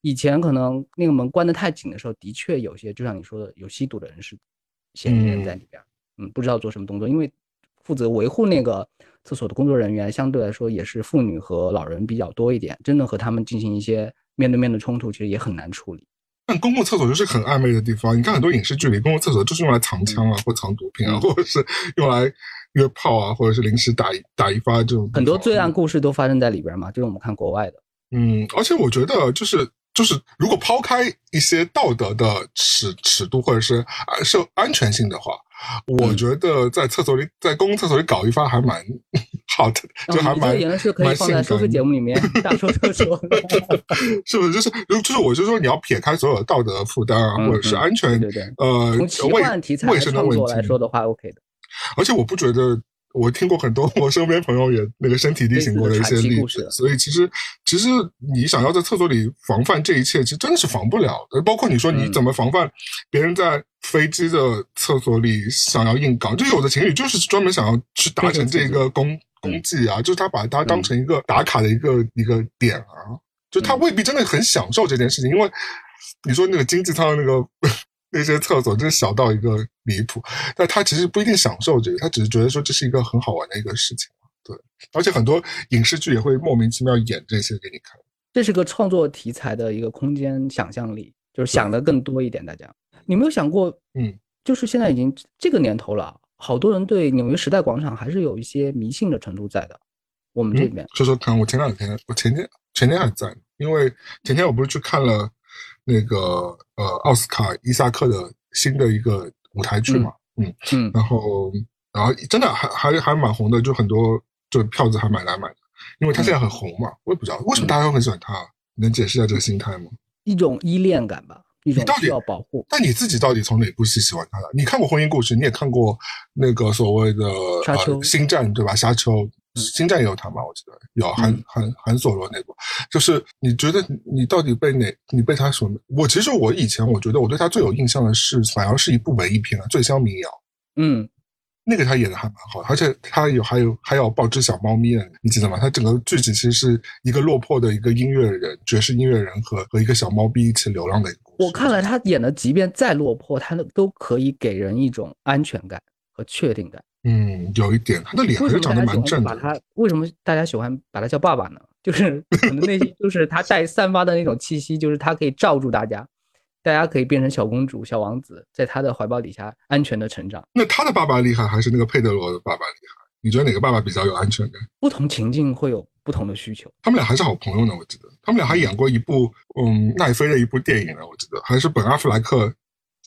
以前可能那个门关的太紧的时候，的确有些，就像你说的，有吸毒的人是。嫌疑人在里边，嗯，不知道做什么动作，因为负责维护那个厕所的工作人员相对来说也是妇女和老人比较多一点，真的和他们进行一些面对面的冲突，其实也很难处理。但公共厕所就是很暧昧的地方，你看很多影视剧里，公共厕所就是用来藏枪啊，或藏毒品啊，或者是用来约炮啊，或者是临时打打一发这种。很多罪案故事都发生在里边嘛，就是我们看国外的。嗯，而且我觉得就是。就是，如果抛开一些道德的尺尺度或者是安受安全性的话，我觉得在厕所里，在公共厕所里搞一发还蛮好的，就还蛮言论是可以放在收费节目里面大说特说，是不是？就是，就是我就说你要撇开所有的道德负担啊，或者是安全，呃，从奇幻题材创作来说的话，OK 的。而且我不觉得。我听过很多 我身边朋友也那个身体力行过的一些例子，所以其实其实你想要在厕所里防范这一切，其实真的是防不了的。包括你说你怎么防范别人在飞机的厕所里想要硬搞，就有的情侣就是专门想要去达成这个功功绩啊，就是他把它当成一个打卡的一个一个点啊，就他未必真的很享受这件事情，因为你说那个经济舱的那个。那些厕所真小到一个离谱，但他其实不一定享受这个，他只是觉得说这是一个很好玩的一个事情。对，而且很多影视剧也会莫名其妙演这些给你看。这是个创作题材的一个空间想象力，就是想的更多一点。大家，你没有想过，嗯，就是现在已经这个年头了，好多人对纽约时代广场还是有一些迷信的程度在的。我们这边说说看，我前两天，我前天前天还在，因为前天我不是去看了。那个呃，奥斯卡伊萨克的新的一个舞台剧嘛，嗯嗯，然后然后真的还还还蛮红的，就很多就票子还买来买的，因为他现在很红嘛，我也不知道为什么大家都很喜欢他，能解释一下这个心态吗？一种依恋感吧，一种需要保护。但你自己到底从哪部戏喜欢他的？你看过《婚姻故事》，你也看过那个所谓的《沙丘》《星战》对吧？《沙丘》。星战也有他吗？我记得有韩韩韩索罗那部，就是你觉得你到底被哪？你被他什么？我其实我以前我觉得我对他最有印象的是，反而是一部文艺片啊，《醉乡民谣》。嗯，那个他演的还蛮好，而且他有还有还有抱只小猫咪的，你记得吗？他整个剧情其实是一个落魄的一个音乐人，爵士音乐人和和一个小猫咪一起流浪的一个故事。我看了他演的即便再落魄，他都可以给人一种安全感和确定感。嗯，有一点，他的脸还是长得蛮正的。把他为什么大家喜欢把他叫爸爸呢？就是 可能那些就是他带散发的那种气息，就是他可以罩住大家，大家可以变成小公主、小王子，在他的怀抱底下安全的成长。那他的爸爸厉害，还是那个佩德罗的爸爸厉害？你觉得哪个爸爸比较有安全感？不同情境会有不同的需求。他们俩还是好朋友呢，我记得他们俩还演过一部嗯奈飞的一部电影呢，我记得还是本阿弗莱克。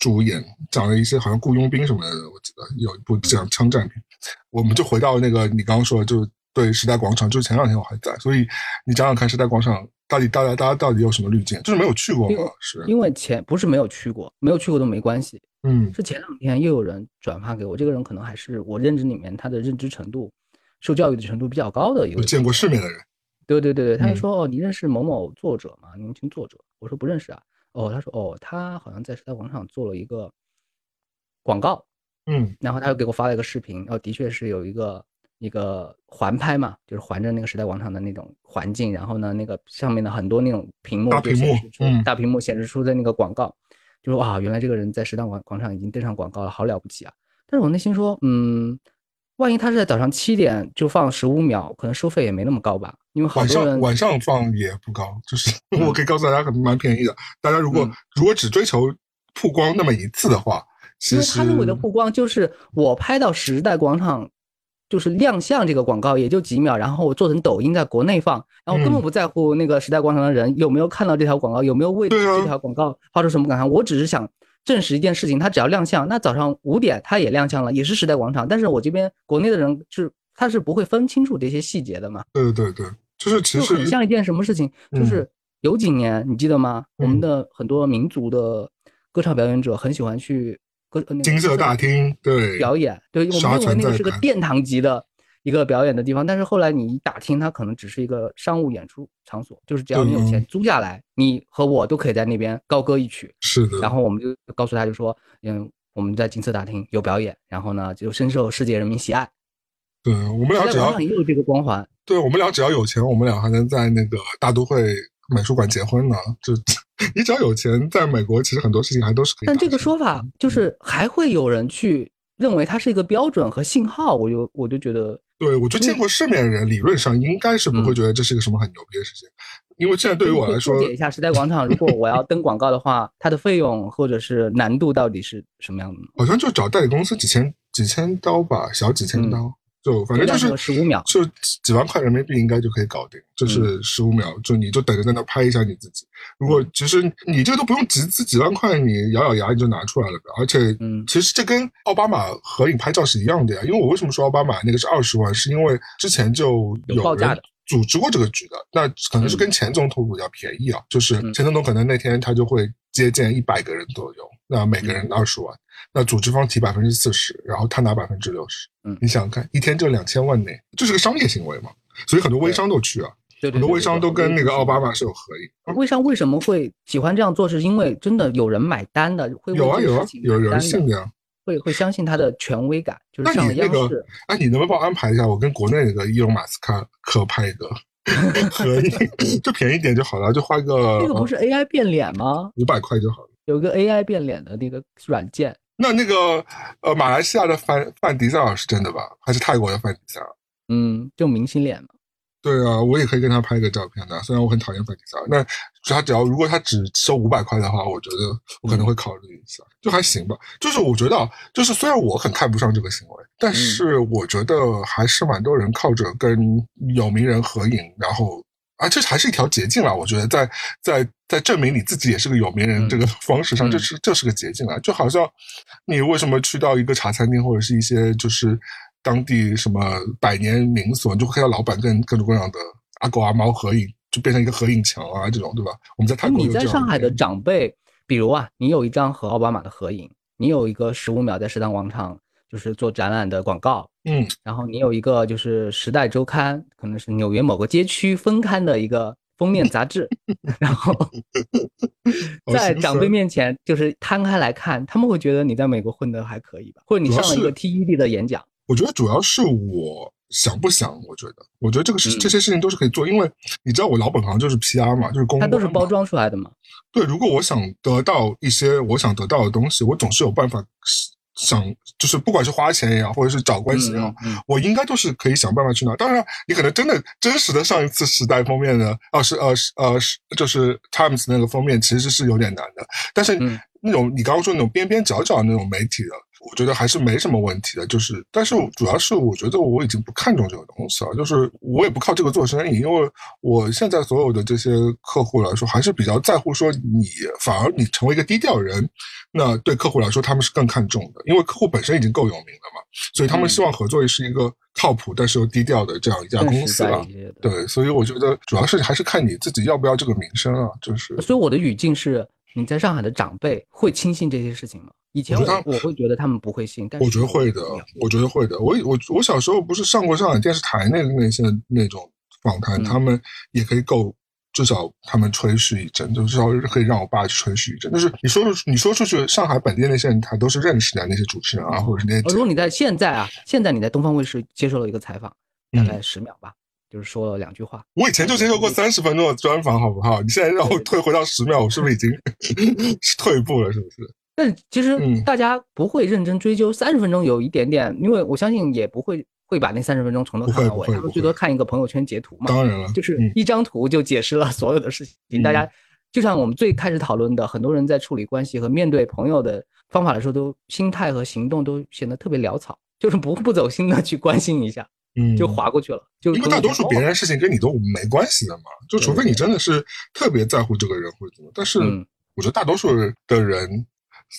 主演讲了一些好像雇佣兵什么的，我记得有一部这样枪战片。我们就回到那个你刚刚说的，就对时代广场，就是前两天我还在，所以你想想看，时代广场到底大家大家到底有什么滤镜？就是没有去过吗？是因为前不是没有去过，没有去过都没关系。嗯，是前两天又有人转发给我，这个人可能还是我认知里面他的认知程度、受教育的程度比较高的一个见过世面的人。对对对对，他就说哦，你认识某某作者吗？年轻作者？我说不认识啊。哦，他说哦，他好像在时代广场做了一个广告，嗯，然后他又给我发了一个视频，哦，的确是有一个一个环拍嘛，就是环着那个时代广场的那种环境，然后呢，那个上面的很多那种屏幕就显示出大屏幕显示出的那个广告，就说哇，原来这个人在时代广广场已经登上广告了，好了不起啊！但是我内心说，嗯。万一他是在早上七点就放十五秒，可能收费也没那么高吧？因为晚上晚上放也不高，就是 我可以告诉大家，很蛮便宜的。大家如果如果只追求曝光那么一次的话，其实他认为的曝光就是我拍到时代广场就是亮相这个广告也就几秒，然后我做成抖音在国内放，然后根本不在乎那个时代广场的人有没有看到这条广告，有没有为这条广告发出什么感慨。我只是想证实一件事情，他只要亮相，那早上五点他也亮相了，也是时代广场，但是我这边国内的人是他是不会分清楚这些细节的嘛？对对对，就是其实很像一件什么事情，就是有几年你记得吗？我们的很多民族的歌唱表演者很喜欢去歌。金色大厅对表演，对我们认为那个是个殿堂级的一个表演的地方，但是后来你一打听，它可能只是一个商务演出场所，就是只要你有钱租下来，你和我都可以在那边高歌一曲。是的。然后我们就告诉他就说，嗯，我们在金色大厅有表演，然后呢就深受世界人民喜爱。对我们俩只要也有这个光环。对我们俩只要有钱，我们俩还能在那个大都会。美术馆结婚呢？就 你只要有钱，在美国其实很多事情还都是可以。但这个说法就是还会有人去认为它是一个标准和信号，我就我就觉得，对我就见过世面的人理论上应该是不会觉得这是一个什么很牛逼的事情，因为现在对于我来说，了解一下时代广场，如果我要登广告的话，它的费用或者是难度到底是什么样的？好像就找代理公司几千几千刀吧，小几千刀。就反正就是十五秒，就几万块人民币应该就可以搞定，就是十五秒，就你就等着在那拍一下你自己。如果其实你这个都不用集资几万块，你咬咬牙你就拿出来了的。而且，嗯，其实这跟奥巴马合影拍照是一样的呀。因为我为什么说奥巴马那个是二十万，是因为之前就有人组织过这个局的，那可能是跟前总统比较便宜啊。就是前总统可能那天他就会接见一百个人左右，那每个人二十万。那组织方提百分之四十，然后他拿百分之六十。嗯，你想想看，一天就两千万呢，这是个商业行为嘛？所以很多微商都去啊，很多微商都跟那个奥巴马是有合影。微商为什么会喜欢这样做？是因为真的有人买单的，会有啊有啊，有人信的呀，会会相信他的权威感。那你那个，哎，你能不能帮我安排一下？我跟国内那个伊隆马斯克可拍一个合影，就便宜点就好了，就花个。那个不是 AI 变脸吗？五百块就好了。有个 AI 变脸的那个软件。那那个呃，马来西亚的范范迪塞尔是真的吧？还是泰国的范迪塞尔？嗯，就明星脸嘛。对啊，我也可以跟他拍个照片的。虽然我很讨厌范迪塞尔，那他只要如果他只收五百块的话，我觉得我可能会考虑一下，就还行吧。就是我觉得，就是虽然我很看不上这个行为，但是我觉得还是蛮多人靠着跟有名人合影，然后。啊，这还是一条捷径啊！我觉得，在在在证明你自己也是个有名人这个 方式上，这是这是个捷径啊！就好像你为什么去到一个茶餐厅或者是一些就是当地什么百年民所，你就会看到老板跟各种各样的阿狗阿猫合影，就变成一个合影墙啊，这种对吧？我们在泰国你在上海的长辈，比如啊，你有一张和奥巴马的合影，你有一个十五秒在时代广场。就是做展览的广告，嗯，然后你有一个就是《时代周刊》，可能是纽约某个街区分刊的一个封面杂志，然后在长辈面前就是摊开来看，他们会觉得你在美国混得还可以吧？或者你上了一个 TED 的演讲？我觉得主要是我想不想，我觉得，我觉得这个事这些事情都是可以做，因为你知道我老本行就是 PR 嘛，就是公关，它都是包装出来的嘛。对，如果我想得到一些我想得到的东西，我总是有办法。想就是不管是花钱也好，或者是找关系也好，我应该都是可以想办法去拿。当然，你可能真的真实的上一次时代封面的，哦是呃是呃是就是 Times 那个封面，其实是有点难的。但是那种你刚刚说那种边边角角那种媒体的。我觉得还是没什么问题的，就是，但是主要是我觉得我已经不看重这个东西了，就是我也不靠这个做生意，因为我现在所有的这些客户来说，还是比较在乎说你反而你成为一个低调人，那对客户来说他们是更看重的，因为客户本身已经够有名了嘛，所以他们希望合作是一个靠谱但是又低调的这样一家公司了。对，所以我觉得主要是还是看你自己要不要这个名声啊，就是。所以我的语境是，你在上海的长辈会轻信这些事情吗？以前我我会觉得他们不会信，但我觉得会的，我觉得会的。我我我小时候不是上过上海电视台那那些那种访谈，他们也可以够，至少他们吹嘘一阵，就至少可以让我爸去吹嘘一阵。就是你说出你说出去，上海本地那些人他都是认识的那些主持人啊，或者是那些。如果你在现在啊，现在你在东方卫视接受了一个采访，大概十秒吧，就是说了两句话。我以前就接受过三十分钟的专访，好不好？你现在让我退回到十秒，我是不是已经 退步了？是不是？但其实大家不会认真追究三十分钟有一点点，因为我相信也不会会把那三十分钟从头看到尾，他们最多看一个朋友圈截图嘛。当然了，就是一张图就解释了所有的事情。大家就像我们最开始讨论的，很多人在处理关系和面对朋友的方法的时候，都心态和行动都显得特别潦草。就是不不走心的去关心一下，嗯，就划过去了。就因为大多数别人事情跟你都没关系的嘛，就除非你真的是特别在乎这个人或者怎么。但是我觉得大多数的人，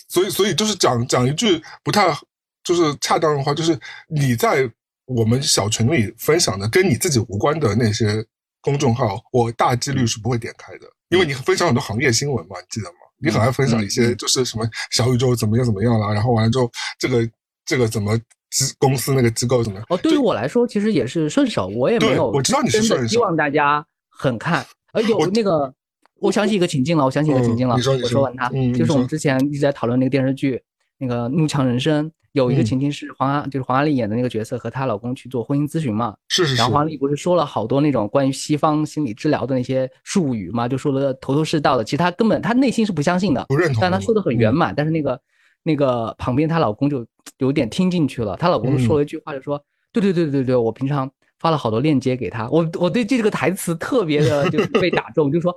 所以所以就是讲讲一句不太就是恰当的话，就是你在我们小群里分享的跟你自己无关的那些公众号，我大几率是不会点开的，因为你分享很多行业新闻嘛，你记得吗？你很爱分享一些，就是什么小宇宙怎么样怎么样啦，然后完了之后，这个这个怎么机公司那个机构怎么样？哦，对于我来说，其实也是顺手，我也没有，我知道你是顺手，希望大家很看。呃，有那个，我想起一个情境了，我想起一个情境了，我说完它，就是我们之前一直在讨论那个电视剧，那个《怒呛人生》。有一个情境是黄阿，就是黄阿丽演的那个角色和她老公去做婚姻咨询嘛，是是是。然后黄阿丽不是说了好多那种关于西方心理治疗的那些术语嘛，就说的头头是道的。其实她根本她内心是不相信的，不认同。但她说的很圆满。但是那个那个旁边她老公就有点听进去了，她老公说了一句话，就说：“对对对对对，我平常发了好多链接给他，我我对这个台词特别的就是被打中，就说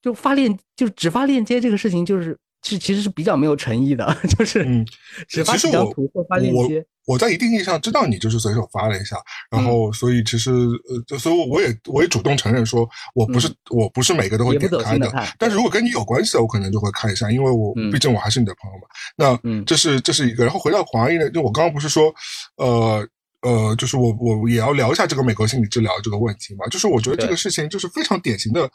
就发链就只发链接这个事情就是。”是其实是比较没有诚意的，就是嗯，只发几张图或发链接。我在一定意义上知道你就是随手发了一下，然后所以其实呃，所以我也我也主动承认说我不是我不是每个都会点开的，但是如果跟你有关系的，我可能就会看一下，因为我毕竟我还是你的朋友嘛。那这是这是一个，然后回到黄阿姨呢，就我刚刚不是说呃呃，就是我我也要聊一下这个美国心理治疗这个问题嘛，就是我觉得这个事情就是非常典型的。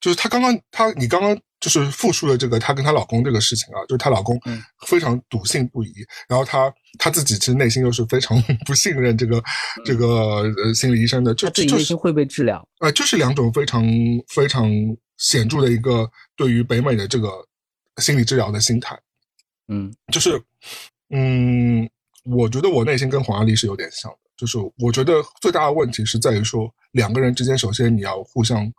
就是她刚刚，她你刚刚就是复述了这个她跟她老公这个事情啊，就是她老公非常笃信不疑，然后她她自己其实内心又是非常 不信任这个这个呃心理医生的，就自己内心会被治疗，呃，就是两种非常非常显著的一个对于北美的这个心理治疗的心态，嗯，就是嗯，我觉得我内心跟黄阿丽是有点像的，就是我觉得最大的问题是在于说两个人之间，首先你要互相。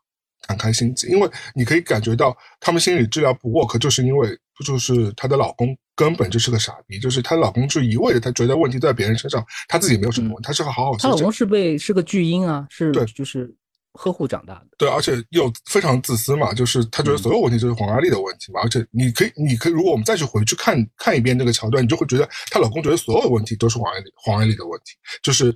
敞开心结，因为你可以感觉到他们心理治疗不 work，就是因为就是她的老公根本就是个傻逼，就是她老公就一味的，他觉得问题在别人身上，他自己没有什么问题，他是好好。她老公是被是个巨婴啊，是对，就是呵护长大的。对，而且又非常自私嘛，就是他觉得所有问题就是黄阿丽的问题嘛，而且你可以，你可以，如果我们再去回去看看一遍那个桥段，你就会觉得她老公觉得所有的问题都是黄阿丽黄阿丽的问题，就是。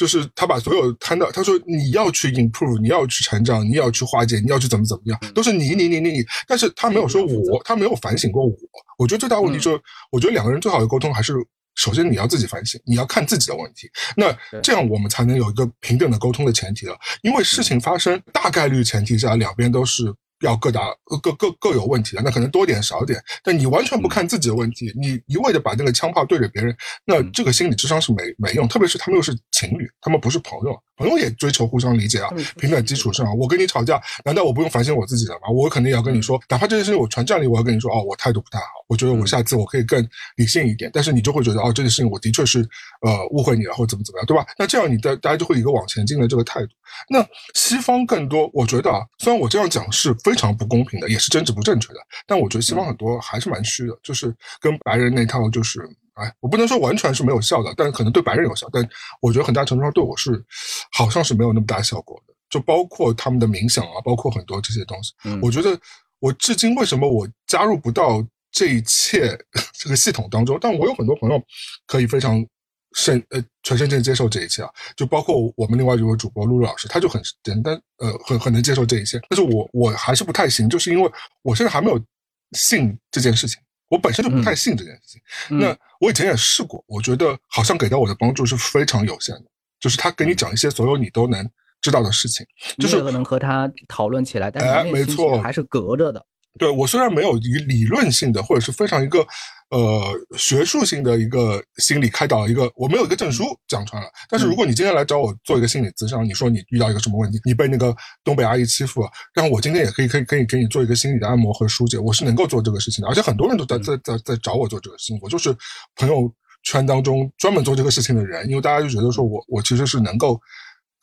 就是他把所有摊到，他说你要去 improve，你要去成长，你要去化解，你要去怎么怎么样，都是你你你你你。但是他没有说我，他没有反省过我。我觉得最大问题就是，我觉得两个人最好的沟通还是，首先你要自己反省，你要看自己的问题，那这样我们才能有一个平等的沟通的前提了。因为事情发生大概率前提下，两边都是。要各打各各各有问题的，那可能多点少点，但你完全不看自己的问题，你一味的把那个枪炮对着别人，那这个心理智商是没没用。特别是他们又是情侣，他们不是朋友，朋友也追求互相理解啊，平等基础上，我跟你吵架，难道我不用反省我自己的吗？我肯定也要跟你说，哪怕这件事情我传战里，我要跟你说，哦，我态度不太好，我觉得我下次我可以更理性一点。但是你就会觉得，哦，这件事情我的确是呃误会你了，或者怎么怎么样，对吧？那这样你的大家就会一个往前进的这个态度。那西方更多，我觉得啊，虽然我这样讲是非常不公平的，也是政治不正确的，但我觉得西方很多还是蛮虚的，就是跟白人那套，就是哎，我不能说完全是没有效的，但可能对白人有效，但我觉得很大程度上对我是好像是没有那么大效果的，就包括他们的冥想啊，包括很多这些东西，我觉得我至今为什么我加入不到这一切 这个系统当中，但我有很多朋友可以非常。身呃全身心接受这一切啊，就包括我们另外一位主播露露老师，他就很简单呃很很能接受这一切，但是我我还是不太行，就是因为我现在还没有信这件事情，我本身就不太信这件事情。那我以前也试过，我觉得好像给到我的帮助是非常有限的，就是他给你讲一些所有你都能知道的事情，就是可能和他讨论起来，但是没错。还是隔着的。对我虽然没有以理论性的或者是非常一个呃学术性的一个心理开导一个，我没有一个证书讲出来了。但是如果你今天来找我做一个心理咨询，你说你遇到一个什么问题，你被那个东北阿姨欺负了，然后我今天也可以可以可以给你做一个心理的按摩和疏解，我是能够做这个事情的。而且很多人都在在在在找我做这个事情，我就是朋友圈当中专门做这个事情的人，因为大家就觉得说我我其实是能够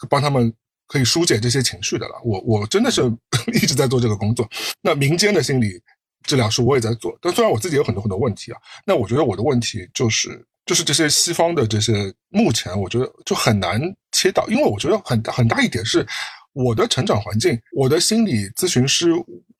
帮他们。可以疏解这些情绪的了，我我真的是 一直在做这个工作。那民间的心理治疗师我也在做，但虽然我自己有很多很多问题啊，那我觉得我的问题就是就是这些西方的这些，目前我觉得就很难切到，因为我觉得很很大一点是我的成长环境，我的心理咨询师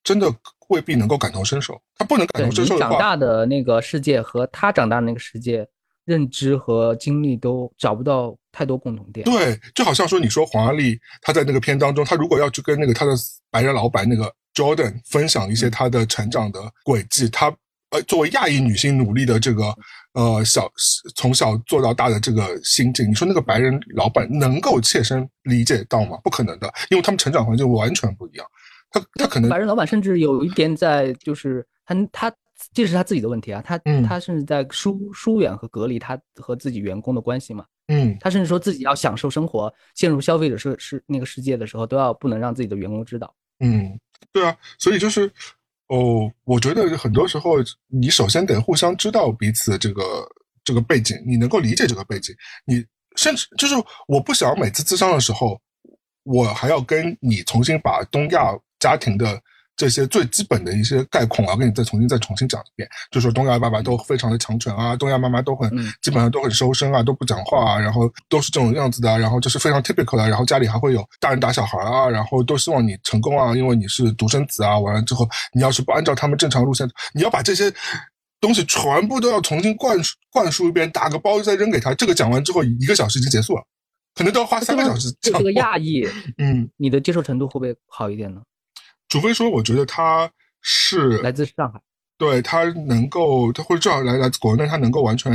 真的未必能够感同身受，他不能感同身受的话，长大的那个世界和他长大的那个世界。认知和经历都找不到太多共同点。对，就好像说你说黄阿丽她在那个片当中，她如果要去跟那个她的白人老板那个 Jordan 分享一些她的成长的轨迹，她呃作为亚裔女性努力的这个呃小从小做到大的这个心境，你说那个白人老板能够切身理解到吗？不可能的，因为他们成长环境完全不一样。他他可能白人老板甚至有一点在就是他他。这是他自己的问题啊，他他甚至在疏疏远和隔离他和自己员工的关系嘛。嗯，他甚至说自己要享受生活，陷入消费者是是那个世界的时候，都要不能让自己的员工知道。嗯，对啊，所以就是哦，我觉得很多时候你首先得互相知道彼此这个这个背景，你能够理解这个背景，你甚至就是我不想每次自伤的时候，我还要跟你重新把东亚家庭的。这些最基本的一些概况，我要跟你再重新再重新讲一遍。就说东亚爸爸都非常的强权啊，东亚妈妈都很基本上都很收身啊，都不讲话啊，然后都是这种样子的，然后就是非常 typical 的。然后家里还会有大人打小孩啊，然后都希望你成功啊，因为你是独生子啊。完了之后，你要是不按照他们正常路线，你要把这些东西全部都要重新灌输灌输一遍，打个包再扔给他。这个讲完之后，一个小时已经结束了，可能都要花三个小时。这个亚裔，嗯，你的接受程度会不会好一点呢？除非说，我觉得他是来自上海，对他能够，他或者至少来来自国内，他能够完全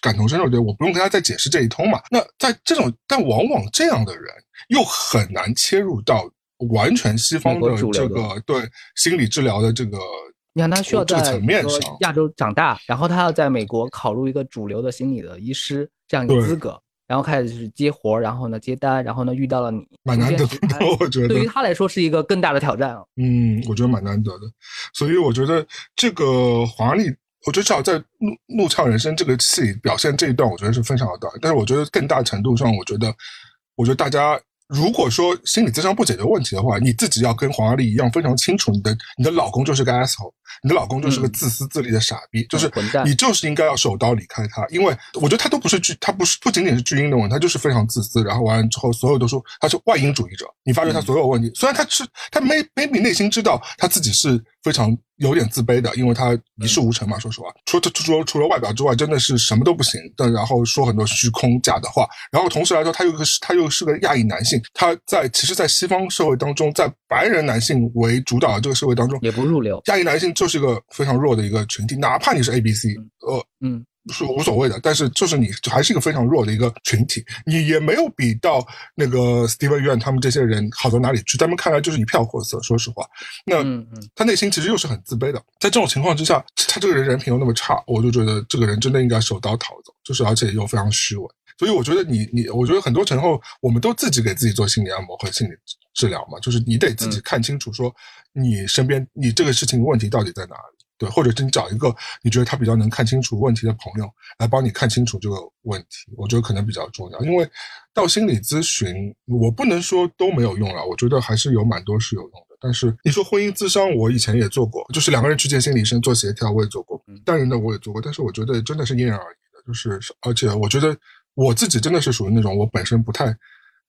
感同身受。对我不用跟他再解释这一通嘛。那在这种，但往往这样的人又很难切入到完全西方的这个对心理治疗的这个。你看，他需要在亚洲长大，然后他要在美国考入一个主流的心理的医师这样一个资格。然后开始就是接活然后呢接单，然后呢遇到了你，蛮难得的，我觉得对于他来说是一个更大的挑战嗯，我觉得蛮难得的，所以我觉得这个华丽，我觉得至少在《怒怒呛人生》这个戏表现这一段，我觉得是非常的。但是我觉得更大程度上，我觉得，我觉得大家。如果说心理咨商不解决问题的话，你自己要跟黄阿丽一样非常清楚，你的你的老公就是个 asshole，你的老公就是个自私自利的傻逼，就是你就是应该要手刀离开他，因为我觉得他都不是巨，他不是不仅仅是巨婴的问题，他就是非常自私，然后完了之后所有都说他是外因主义者，你发觉他所有问题，虽然他是他没 maybe 内心知道他自己是非常。有点自卑的，因为他一事无成嘛。说实话，除除除除了外表之外，真的是什么都不行。但然后说很多虚空假的话，然后同时来说，他又是他又是个亚裔男性。他在其实，在西方社会当中，在白人男性为主导的这个社会当中，也不入流。亚裔男性就是一个非常弱的一个群体，哪怕你是 A B C，呃，嗯。是无所谓的，但是就是你还是一个非常弱的一个群体，你也没有比到那个 Steven Yuan 他们这些人好到哪里去，在他们看来就是一票货色。说实话，那他内心其实又是很自卑的。在这种情况之下，他这个人人品又那么差，我就觉得这个人真的应该手刀逃走，就是而且又非常虚伪。所以我觉得你你，我觉得很多时候我们都自己给自己做心理按摩和心理治疗嘛，就是你得自己看清楚，说你身边你这个事情问题到底在哪里。对，或者是你找一个你觉得他比较能看清楚问题的朋友来帮你看清楚这个问题，我觉得可能比较重要。因为到心理咨询，我不能说都没有用了，我觉得还是有蛮多是有用的。但是你说婚姻咨商，我以前也做过，就是两个人去见心理医生做协调，我也做过，单人的我也做过。但是我觉得真的是因人而异的，就是而且我觉得我自己真的是属于那种我本身不太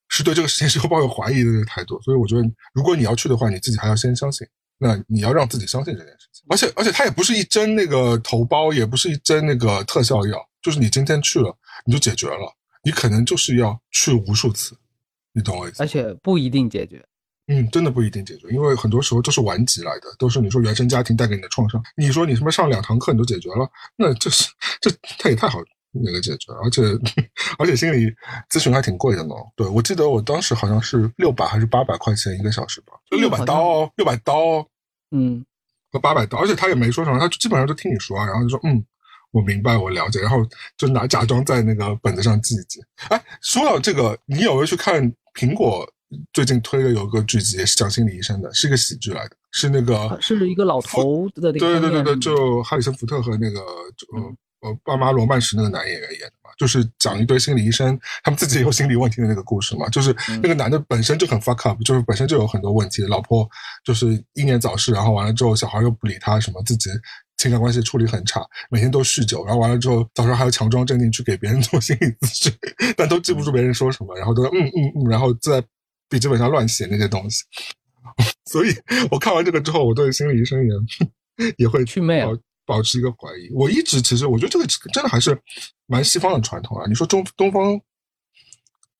是对这个事情 是抱有怀疑的态度，所以我觉得如果你要去的话，你自己还要先相信。那你要让自己相信这件事情，而且而且它也不是一针那个头孢，也不是一针那个特效药，就是你今天去了你就解决了，你可能就是要去无数次，你懂我意思？而且不一定解决，嗯，真的不一定解决，因为很多时候都是顽疾来的，都是你说原生家庭带给你的创伤，你说你什么上两堂课你就解决了，那这是这他也太好那个解决，而且 而且心理咨询还挺贵的呢，对我记得我当时好像是六百还是八百块钱一个小时吧。就六百刀，六百刀，嗯，和八百刀，而且他也没说什么，他基本上就听你说，然后就说，嗯，我明白，我了解，然后就拿假装在那个本子上记一记。哎，说到这个，你有没有去看苹果最近推的有个剧集，也是讲心理医生的，是一个喜剧来的，是那个是一个老头的，对对对对，就哈里森福特和那个呃呃爸妈罗曼史那个男演员演的嘛。就是讲一堆心理医生，他们自己也有心理问题的那个故事嘛。就是那个男的本身就很 fuck up，就是本身就有很多问题，老婆就是英年早逝，然后完了之后小孩又不理他，什么自己情感关系处理很差，每天都酗酒，然后完了之后早上还要强装镇定去给别人做心理咨询，但都记不住别人说什么，然后都嗯嗯嗯，然后在笔记本上乱写那些东西。所以我看完这个之后，我对心理医生也 也会去魅了。保持一个怀疑。我一直其实我觉得这个真的还是蛮西方的传统啊。你说中东方，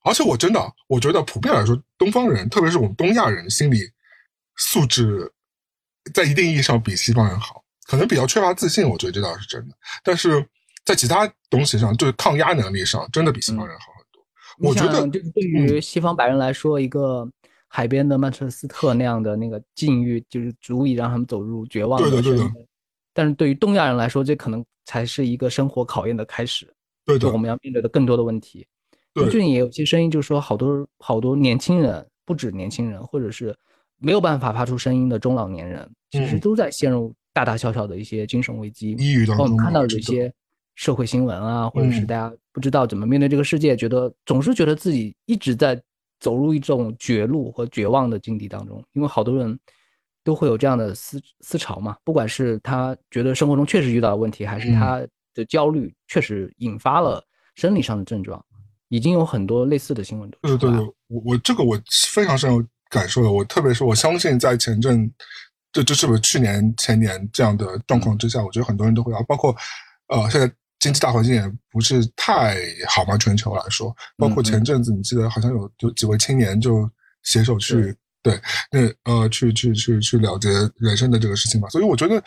而且我真的我觉得普遍来说，东方人特别是我们东亚人心理素质，在一定意义上比西方人好，可能比较缺乏自信。我觉得这倒是真的。但是在其他东西上，就是抗压能力上，真的比西方人好很多。我觉得，就是对于西方白人来说，一个。海边的曼彻斯特那样的那个境遇，就是足以让他们走入绝望的深渊。但是对于东亚人来说，这可能才是一个生活考验的开始。对的，我们要面对的更多的问题。最近也有些声音，就是说好多好多年轻人，不止年轻人，或者是没有办法发出声音的中老年人，其实都在陷入大大小小的一些精神危机。抑郁当中，我们看到有一些社会新闻啊，或者是大家不知道怎么面对这个世界，觉得总是觉得自己一直在。走入一种绝路和绝望的境地当中，因为好多人都会有这样的思思潮嘛。不管是他觉得生活中确实遇到了问题，还是他的焦虑确实引发了生理上的症状，已经有很多类似的新闻。对对对，我我这个我非常深有感受的。我特别是我相信，在前阵，这这是不是去年前年这样的状况之下，我觉得很多人都会啊，包括呃现在。经济大环境也不是太好嘛，全球来说，包括前阵子你记得好像有有几位青年就携手去对那呃去去去去了结人生的这个事情吧，所以我觉得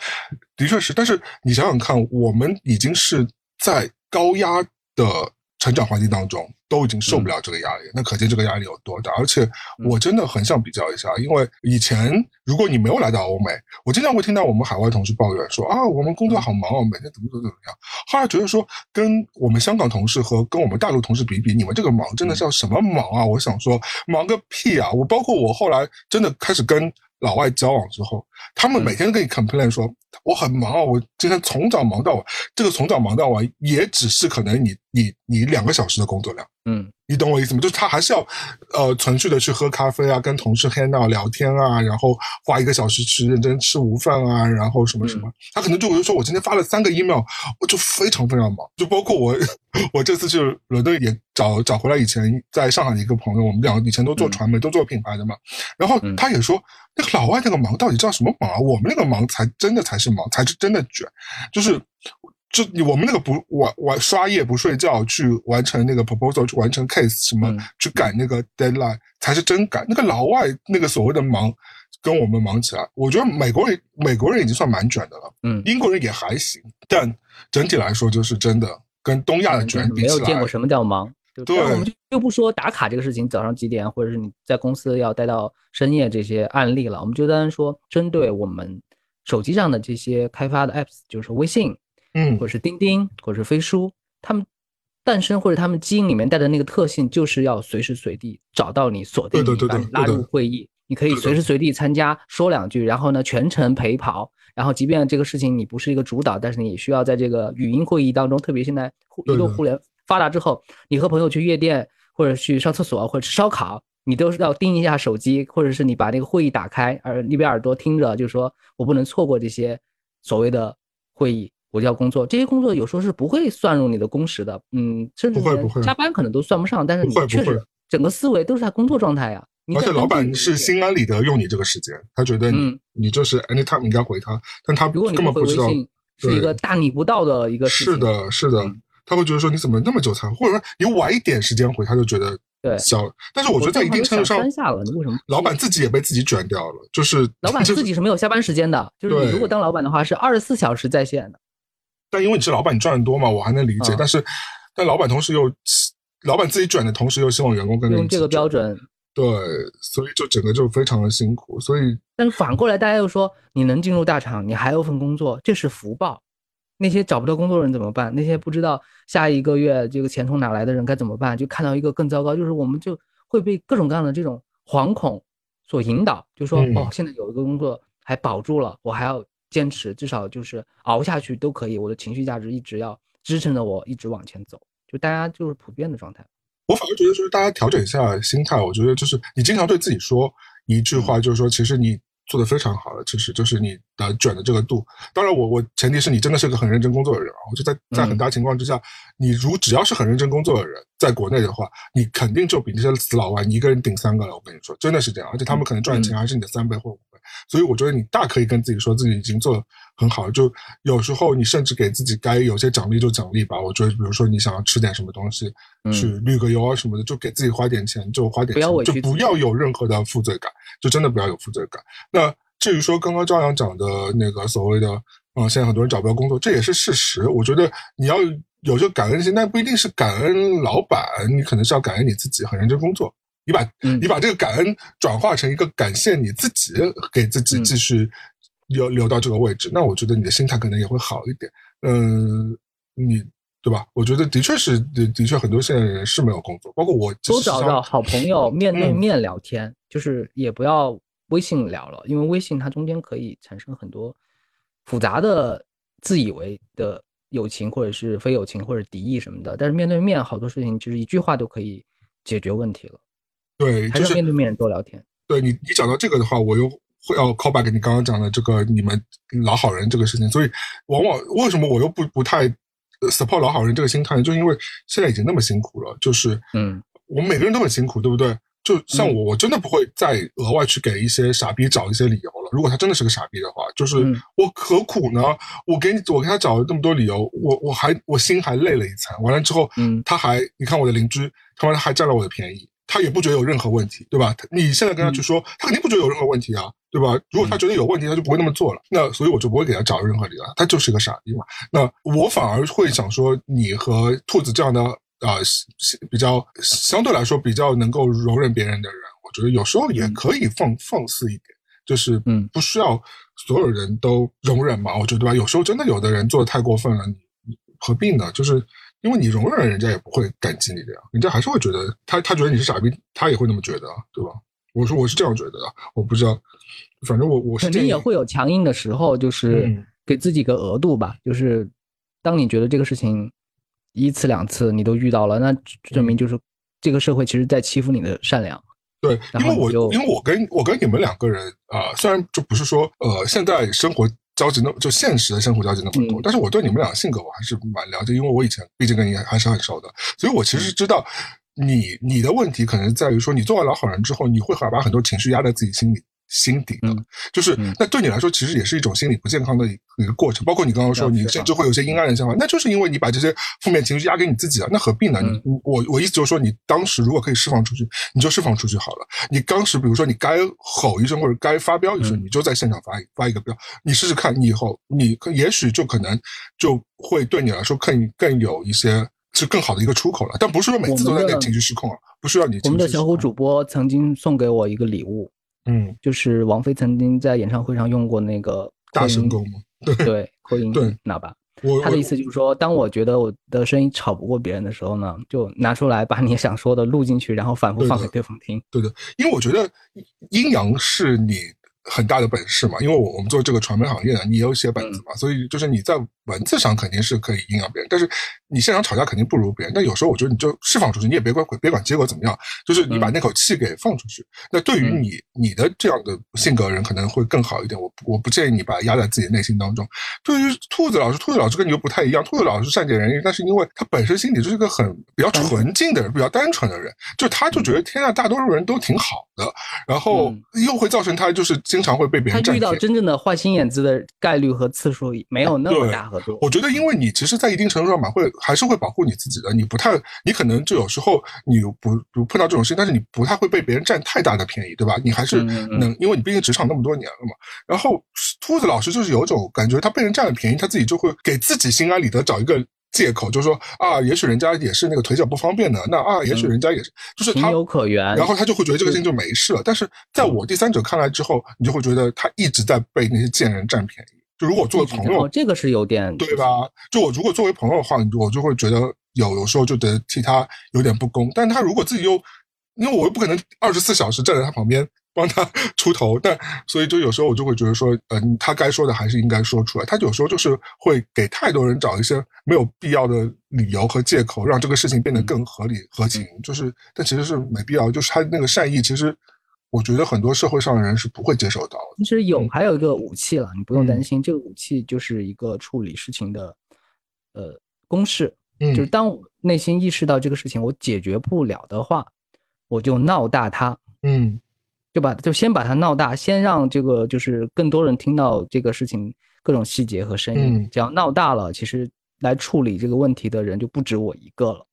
的确是，但是你想想看，我们已经是在高压的。成长环境当中都已经受不了这个压力，那可见这个压力有多大。而且我真的很想比较一下，因为以前如果你没有来到欧美，我经常会听到我们海外同事抱怨说啊，我们工作好忙哦，每天怎么怎么怎么样。后来觉得说，跟我们香港同事和跟我们大陆同事比比，你们这个忙真的是要什么忙啊？我想说，忙个屁啊！我包括我后来真的开始跟。老外交往之后，他们每天跟你 complain 说我很忙啊，我今天从早忙到晚。这个从早忙到晚，也只是可能你你你两个小时的工作量。嗯，你懂我意思吗？就是他还是要呃存续的去喝咖啡啊，跟同事 hang out 聊天啊，然后花一个小时去认真吃午饭啊，然后什么什么。他可能就会说，我今天发了三个 email，我就非常非常忙。就包括我，我这次去伦敦也找找回来以前在上海的一个朋友，我们两个以前都做传媒，都做品牌的嘛。然后他也说。那个老外那个忙到底叫什么忙啊？我们那个忙才真的才是忙，才是真的卷。就是，就我们那个不晚晚刷夜不睡觉去完成那个 proposal，去完成 case 什么，去赶那个 deadline 才是真赶。那个老外那个所谓的忙，跟我们忙起来，我觉得美国人美国人已经算蛮卷的了。嗯，英国人也还行，但整体来说就是真的跟东亚的卷比起来，没有见过什么叫忙。对，我们就就不说打卡这个事情，早上几点，或者是你在公司要待到深夜这些案例了。我们就单单说针对我们手机上的这些开发的 apps，就是微信，嗯，或者是钉钉，或者是飞书，他们诞生或者他们基因里面带的那个特性，就是要随时随地找到你，锁定你，把你拉入会议，你可以随时随地参加，说两句，然后呢全程陪跑，然后即便这个事情你不是一个主导，但是你也需要在这个语音会议当中，特别现在移动互联。发达之后，你和朋友去夜店，或者去上厕所，或者吃烧烤，你都是要盯一下手机，或者是你把那个会议打开，而一边耳朵听着，就是说我不能错过这些所谓的会议，我就要工作。这些工作有时候是不会算入你的工时的，嗯，甚至加班可能都算不上。但是你确实整个思维都是在工作状态呀。而且老板是心安理得用你这个时间，他觉得你你就是 anytime 应该回他，但他根本不知道是一个大逆不道的一个事情。是的，是的。他会觉得说你怎么那么久才，或者说你晚一点时间回，他就觉得对小。但是我觉得在一定程度上，下了，你为什么？老板自己也被自己卷掉了，就是老板 自己是没有下班时间的，就是你如果当老板的话是二十四小时在线的。但因为你是老板，你赚的多嘛，我还能理解。但是，但老板同时又老板自己卷的同时又希望员工跟用这个标准，对，所以就整个就非常的辛苦。所以，但是反过来大家又说，你能进入大厂，你还有份工作，这是福报。那些找不到工作的人怎么办？那些不知道下一个月这个钱从哪来的人该怎么办？就看到一个更糟糕，就是我们就会被各种各样的这种惶恐所引导，就说哦，现在有一个工作还保住了，我还要坚持，至少就是熬下去都可以。我的情绪价值一直要支撑着我一直往前走，就大家就是普遍的状态。我反而觉得就是大家调整一下心态，我觉得就是你经常对自己说一句话，就是说其实你。做的非常好的，其实就是你的卷的这个度。当然，我我前提是你真的是个很认真工作的人啊。我就在在很大情况之下，你如只要是很认真工作的人，在国内的话，你肯定就比那些死老外，你一个人顶三个了。我跟你说，真的是这样，而且他们可能赚的钱还是你的三倍或五倍。所以我觉得你大可以跟自己说自己已经做的很好，就有时候你甚至给自己该有些奖励就奖励吧。我觉得，比如说你想要吃点什么东西，去旅个游啊什么的，就给自己花点钱，就花点钱，就不要有任何的负罪感，就真的不要有负罪感。那至于说刚刚朝阳讲的那个所谓的，嗯，现在很多人找不到工作，这也是事实。我觉得你要有这个感恩心，但不一定是感恩老板，你可能是要感恩你自己，很认真工作。你把你把这个感恩转化成一个感谢你自己，给自己继续留留到这个位置，那我觉得你的心态可能也会好一点。嗯，你对吧？我觉得的确是的，的确很多现在人是没有工作，包括我都找到好朋友面对面聊天，就是也不要。微信聊了，因为微信它中间可以产生很多复杂的自以为的友情，或者是非友情，或者敌意什么的。但是面对面好多事情，就是一句话都可以解决问题了。对，还是面对面多聊天。对你，你讲到这个的话，我又会要 call back 你刚刚讲的这个你们老好人这个事情。所以，往往为什么我又不不太 support 老好人这个心态，就因为现在已经那么辛苦了，就是嗯，我们每个人都很辛苦，对不对？就像我，我真的不会再额外去给一些傻逼找一些理由了。如果他真的是个傻逼的话，就是我何苦呢？我给你，我给他找了这么多理由，我我还我心还累了一层。完了之后，嗯，他还你看我的邻居，他妈还占了我的便宜，他也不觉得有任何问题，对吧？你现在跟他去说，他肯定不觉得有任何问题啊，对吧？如果他觉得有问题，他就不会那么做了。那所以我就不会给他找任何理由，他就是个傻逼嘛。那我反而会想说，你和兔子这样的。啊，比较相对来说比较能够容忍别人的人，我觉得有时候也可以放放肆一点，就是嗯，不需要所有人都容忍嘛。我觉得对吧？有时候真的有的人做的太过分了，你何必呢？就是因为你容忍人家也不会感激你的呀，人家还是会觉得他他觉得你是傻逼，他也会那么觉得，对吧？我说我是这样觉得的，我不知道，反正我我肯定也会有强硬的时候，就是给自己个额度吧，就是当你觉得这个事情。一次两次你都遇到了，那证明就是这个社会其实在欺负你的善良。对，因为我因为我跟我跟你们两个人啊，虽然就不是说呃现在生活交集那就现实的生活交集那么多，但是我对你们俩性格我还是蛮了解，因为我以前毕竟跟你还是很熟的，所以我其实知道你你的问题可能在于说你做完老好人之后，你会把很多情绪压在自己心里。心底的，就是那对你来说，其实也是一种心理不健康的一个过程。包括你刚刚说，你甚至会有些阴暗的想法，那就是因为你把这些负面情绪压给你自己了。那何必呢？你我我意思就是说，你当时如果可以释放出去，你就释放出去好了。你当时比如说你该吼一声或者该发飙一声，你就在现场发发一个飙。你试试看，你以后你也许就可能就会对你来说更更有一些是更好的一个出口了。但不是说每次都在那情绪失控啊，不需要你。我们的小虎主播曾经送给我一个礼物。嗯，就是王菲曾经在演唱会上用过那个大声功吗？对对，扩音对喇叭。他的意思就是说，当我觉得我的声音吵不过别人的时候呢，就拿出来把你想说的录进去，然后反复放给对方听。对的，因为我觉得阴阳是你。很大的本事嘛，因为我我们做这个传媒行业的，你有写本子嘛，所以就是你在文字上肯定是可以阴阳别人，但是你现场吵架肯定不如别人。但有时候我觉得你就释放出去，你也别管别管结果怎么样，就是你把那口气给放出去。那对于你你的这样的性格人可能会更好一点。我我不建议你把它压在自己内心当中。对于兔子老师，兔子老师跟你又不太一样。兔子老师善解人意，但是因为他本身心里就是一个很比较纯净的人，比较单纯的人，就他就觉得天下大多数人都挺好的，然后又会造成他就是。经常会被别人他遇到真正的坏心眼子的概率和次数没有那么大和多。我觉得，因为你其实，在一定程度上嘛，会还是会保护你自己的。你不太，你可能就有时候你不不碰到这种事情，但是你不太会被别人占太大的便宜，对吧？你还是能，因为你毕竟职场那么多年了嘛。然后，秃子老师就是有种感觉，他被人占了便宜，他自己就会给自己心安理得找一个。借口就是说啊，也许人家也是那个腿脚不方便的，那啊，也许人家也是，就是他情有可原，然后他就会觉得这个事情就没事了。但是在我第三者看来之后，你就会觉得他一直在被那些贱人占便宜。就如果作为朋友，这个是有点对吧？就我如果作为朋友的话，我就会觉得有有时候就得替他有点不公。但他如果自己又，因为我又不可能二十四小时站在他旁边。帮他 出头，但所以就有时候我就会觉得说，嗯，他该说的还是应该说出来。他有时候就是会给太多人找一些没有必要的理由和借口，让这个事情变得更合理合情。就是，但其实是没必要。就是他那个善意，其实我觉得很多社会上的人是不会接受到的。其实有还有一个武器了，你不用担心，这个武器就是一个处理事情的呃公式。嗯，就是当我内心意识到这个事情我解决不了的话，我就闹大它。嗯。就把就先把它闹大，先让这个就是更多人听到这个事情各种细节和声音。只要闹大了，其实来处理这个问题的人就不止我一个了。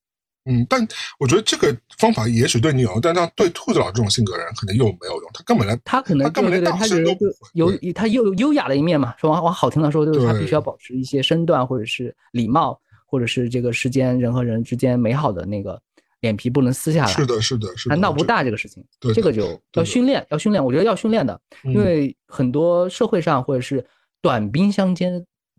嗯，但我觉得这个方法也许对你有用，但那对兔子佬这种性格人可能又没有用。他根本来，他可能他根本连大声都有他又优雅的一面嘛，说往往好听的说，就是他必须要保持一些身段或者是礼貌，或者是这个世间人和人之间美好的那个脸皮不能撕下来。是的，是的，是的。他闹不大这个事情，对这个就要训练，要训练。我觉得要训练的，因为很多社会上或者是短兵相接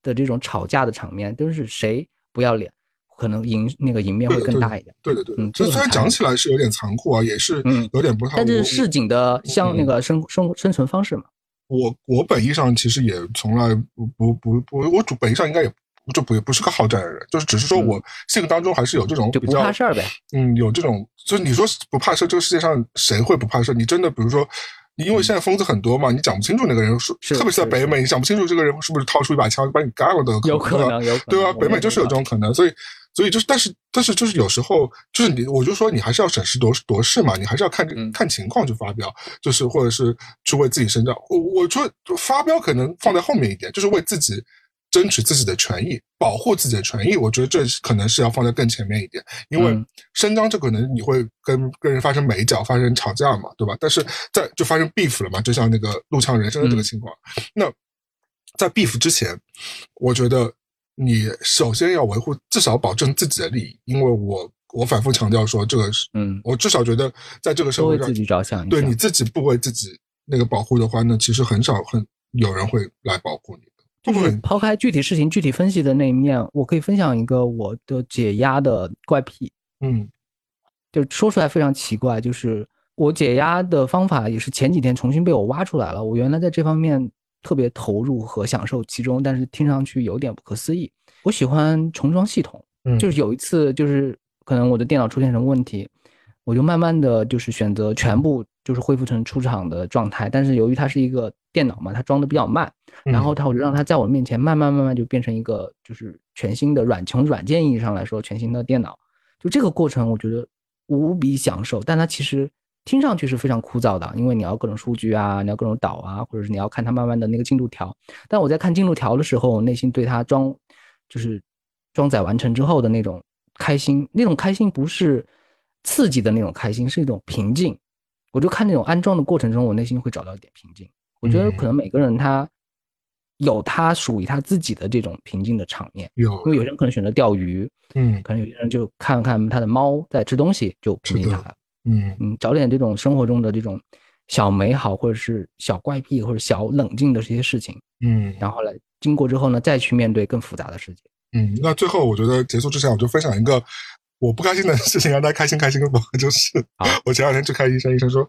的这种吵架的场面，都是谁不要脸。可能赢那个赢面会更大一点。对对对，嗯，这虽然讲起来是有点残酷啊，也是有点不太。但是市井的像那个生生生存方式嘛。我我本意上其实也从来不不不不，我主本意上应该也就不不是个好战的人，就是只是说我性格当中还是有这种就不怕事儿呗。嗯，有这种，就是你说不怕事，这个世界上谁会不怕事？你真的比如说，因为现在疯子很多嘛，你讲不清楚那个人是，特别是在北美，你讲不清楚这个人是不是掏出一把枪把你干了都，有可能，有可能，对吧？北美就是有这种可能，所以。所以就是，但是但是就是有时候就是你，我就说你还是要审时度度势嘛，你还是要看看情况去发表，就是或者是去为自己伸张。我我说发飙可能放在后面一点，就是为自己争取自己的权益，保护自己的权益。我觉得这可能是要放在更前面一点，因为伸张这可能你会跟跟人发生美角，发生吵架嘛，对吧？但是在就发生 beef 了嘛，就像那个陆强人生的这个情况。那在 beef 之前，我觉得。你首先要维护，至少保证自己的利益，因为我我反复强调说，这个是，嗯，我至少觉得在这个社会上，为自己着想，对你自己不为自己那个保护的话，那其实很少很有人会来保护你的。就是抛开具体事情具体分析的那一面，我可以分享一个我的解压的怪癖，嗯，就说出来非常奇怪，就是我解压的方法也是前几天重新被我挖出来了，我原来在这方面。特别投入和享受其中，但是听上去有点不可思议。我喜欢重装系统，就是有一次，就是可能我的电脑出现什么问题，我就慢慢的就是选择全部就是恢复成出厂的状态。但是由于它是一个电脑嘛，它装的比较慢，然后它我就让它在我面前慢慢慢慢就变成一个就是全新的软从软件意义上来说全新的电脑。就这个过程，我觉得无比享受，但它其实。听上去是非常枯燥的，因为你要各种数据啊，你要各种导啊，或者是你要看它慢慢的那个进度条。但我在看进度条的时候，我内心对它装，就是装载完成之后的那种开心，那种开心不是刺激的那种开心，是一种平静。我就看那种安装的过程中，我内心会找到一点平静。我觉得可能每个人他有他属于他自己的这种平静的场面，有，因为有些人可能选择钓鱼，嗯，可能有些人就看看他的猫在吃东西，就平静下来。嗯嗯，找点这种生活中的这种小美好，或者是小怪癖，或者小冷静的这些事情，嗯，然后来经过之后呢，再去面对更复杂的世界。嗯，那最后我觉得结束之前，我就分享一个我不开心的事情，让大家开心开心吧。就是我前两天去看医生，医生说，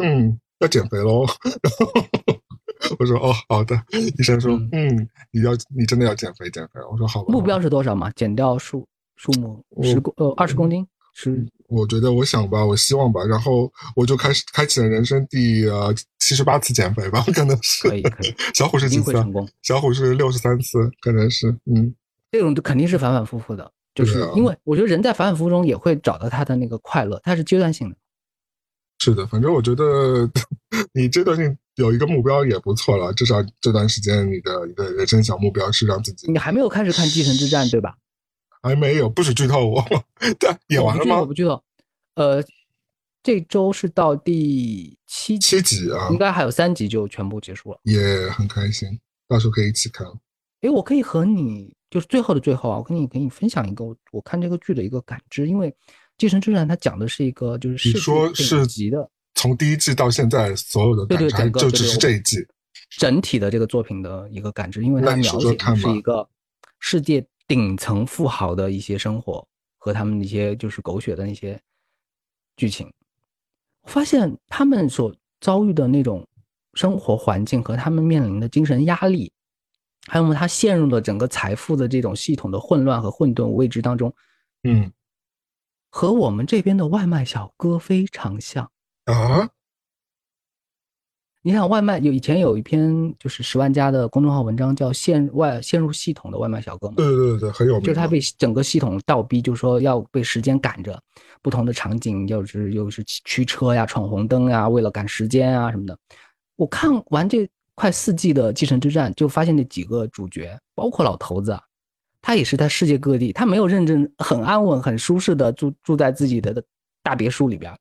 嗯，要减肥喽。我说哦，好的。医生说，嗯，你要你真的要减肥减肥。我说好吧。目标是多少嘛？减掉数数目十公呃二十公斤是。我觉得，我想吧，我希望吧，然后我就开始开启了人生第呃七十八次减肥吧，可能是。可以可以。小虎是几次？小虎是六十三次，可能是。嗯，这种就肯定是反反复复的，就是因为我觉得人在反反复复中也会找到他的那个快乐，它是阶段性的。是的，反正我觉得 你阶段性有一个目标也不错了，至少这段时间你的一个人生小目标是让自己。你还没有开始看《继承之战》对吧？还没有，不许剧透我。对，演完了吗？我不剧透。呃，这周是到第七七集啊，应该还有三集就全部结束了。也很开心，到时候可以一起看。哎，我可以和你，就是最后的最后啊，我跟你跟你分享一个我我看这个剧的一个感知，因为《继承之战》它讲的是一个就是你说是集的，从第一季到现在所有的对对整个就只是这一季整体的这个作品的一个感知，因为它描写的是一个世界。顶层富豪的一些生活和他们那些就是狗血的那些剧情，我发现他们所遭遇的那种生活环境和他们面临的精神压力，还有他陷入了整个财富的这种系统的混乱和混沌未知当中，嗯，和我们这边的外卖小哥非常像啊。你想外卖有以前有一篇就是十万加的公众号文章叫陷外陷入系统的外卖小哥嘛？对对对对，很有名。就是他被整个系统倒逼，就是说要被时间赶着，不同的场景，又是又是驱车呀、闯红灯呀，为了赶时间啊什么的。我看完这快四季的《继承之战》，就发现那几个主角，包括老头子，他也是在世界各地，他没有认真、很安稳、很舒适的住住在自己的大别墅里边。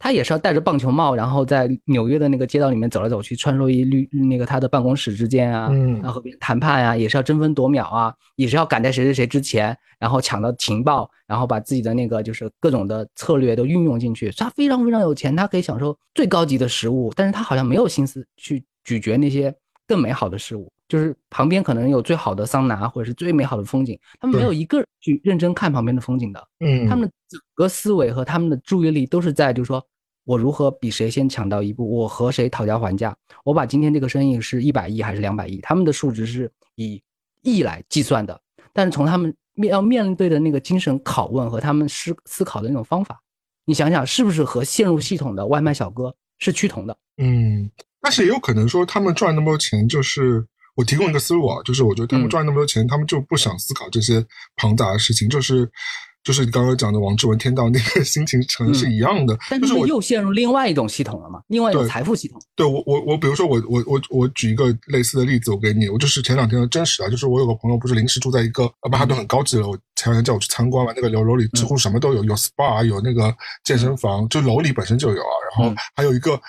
他也是要戴着棒球帽，然后在纽约的那个街道里面走来走去，穿梭于绿那个他的办公室之间啊，然后和别人谈判啊，也是要争分夺秒啊，也是要赶在谁谁谁之前，然后抢到情报，然后把自己的那个就是各种的策略都运用进去。他非常非常有钱，他可以享受最高级的食物，但是他好像没有心思去咀嚼那些更美好的事物。就是旁边可能有最好的桑拿或者是最美好的风景，他们没有一个人去认真看旁边的风景的。嗯，他们的整个思维和他们的注意力都是在，就是说我如何比谁先抢到一步，我和谁讨价还价，我把今天这个生意是一百亿还是两百亿，他们的数值是以亿来计算的。但是从他们面要面对的那个精神拷问和他们思思考的那种方法，你想想是不是和陷入系统的外卖小哥是趋同的？嗯，但是也有可能说他们赚那么多钱就是。我提供一个思路啊，就是我觉得他们赚那么多钱，他们就不想思考这些庞杂的事情，就是就是你刚刚讲的王志文天道那个 心情成是一样的。但是我又陷入另外一种系统了嘛，另外一种财富系统。对我我我，比如说我我我我举一个类似的例子，我给你，我就是前两天的真实啊，就是我有个朋友不是临时住在一个曼哈顿很高级的楼，前两天叫我去参观嘛，那个楼楼里几乎什么都有，有 SPA，有那个健身房，就楼里本身就有啊，然后还有一个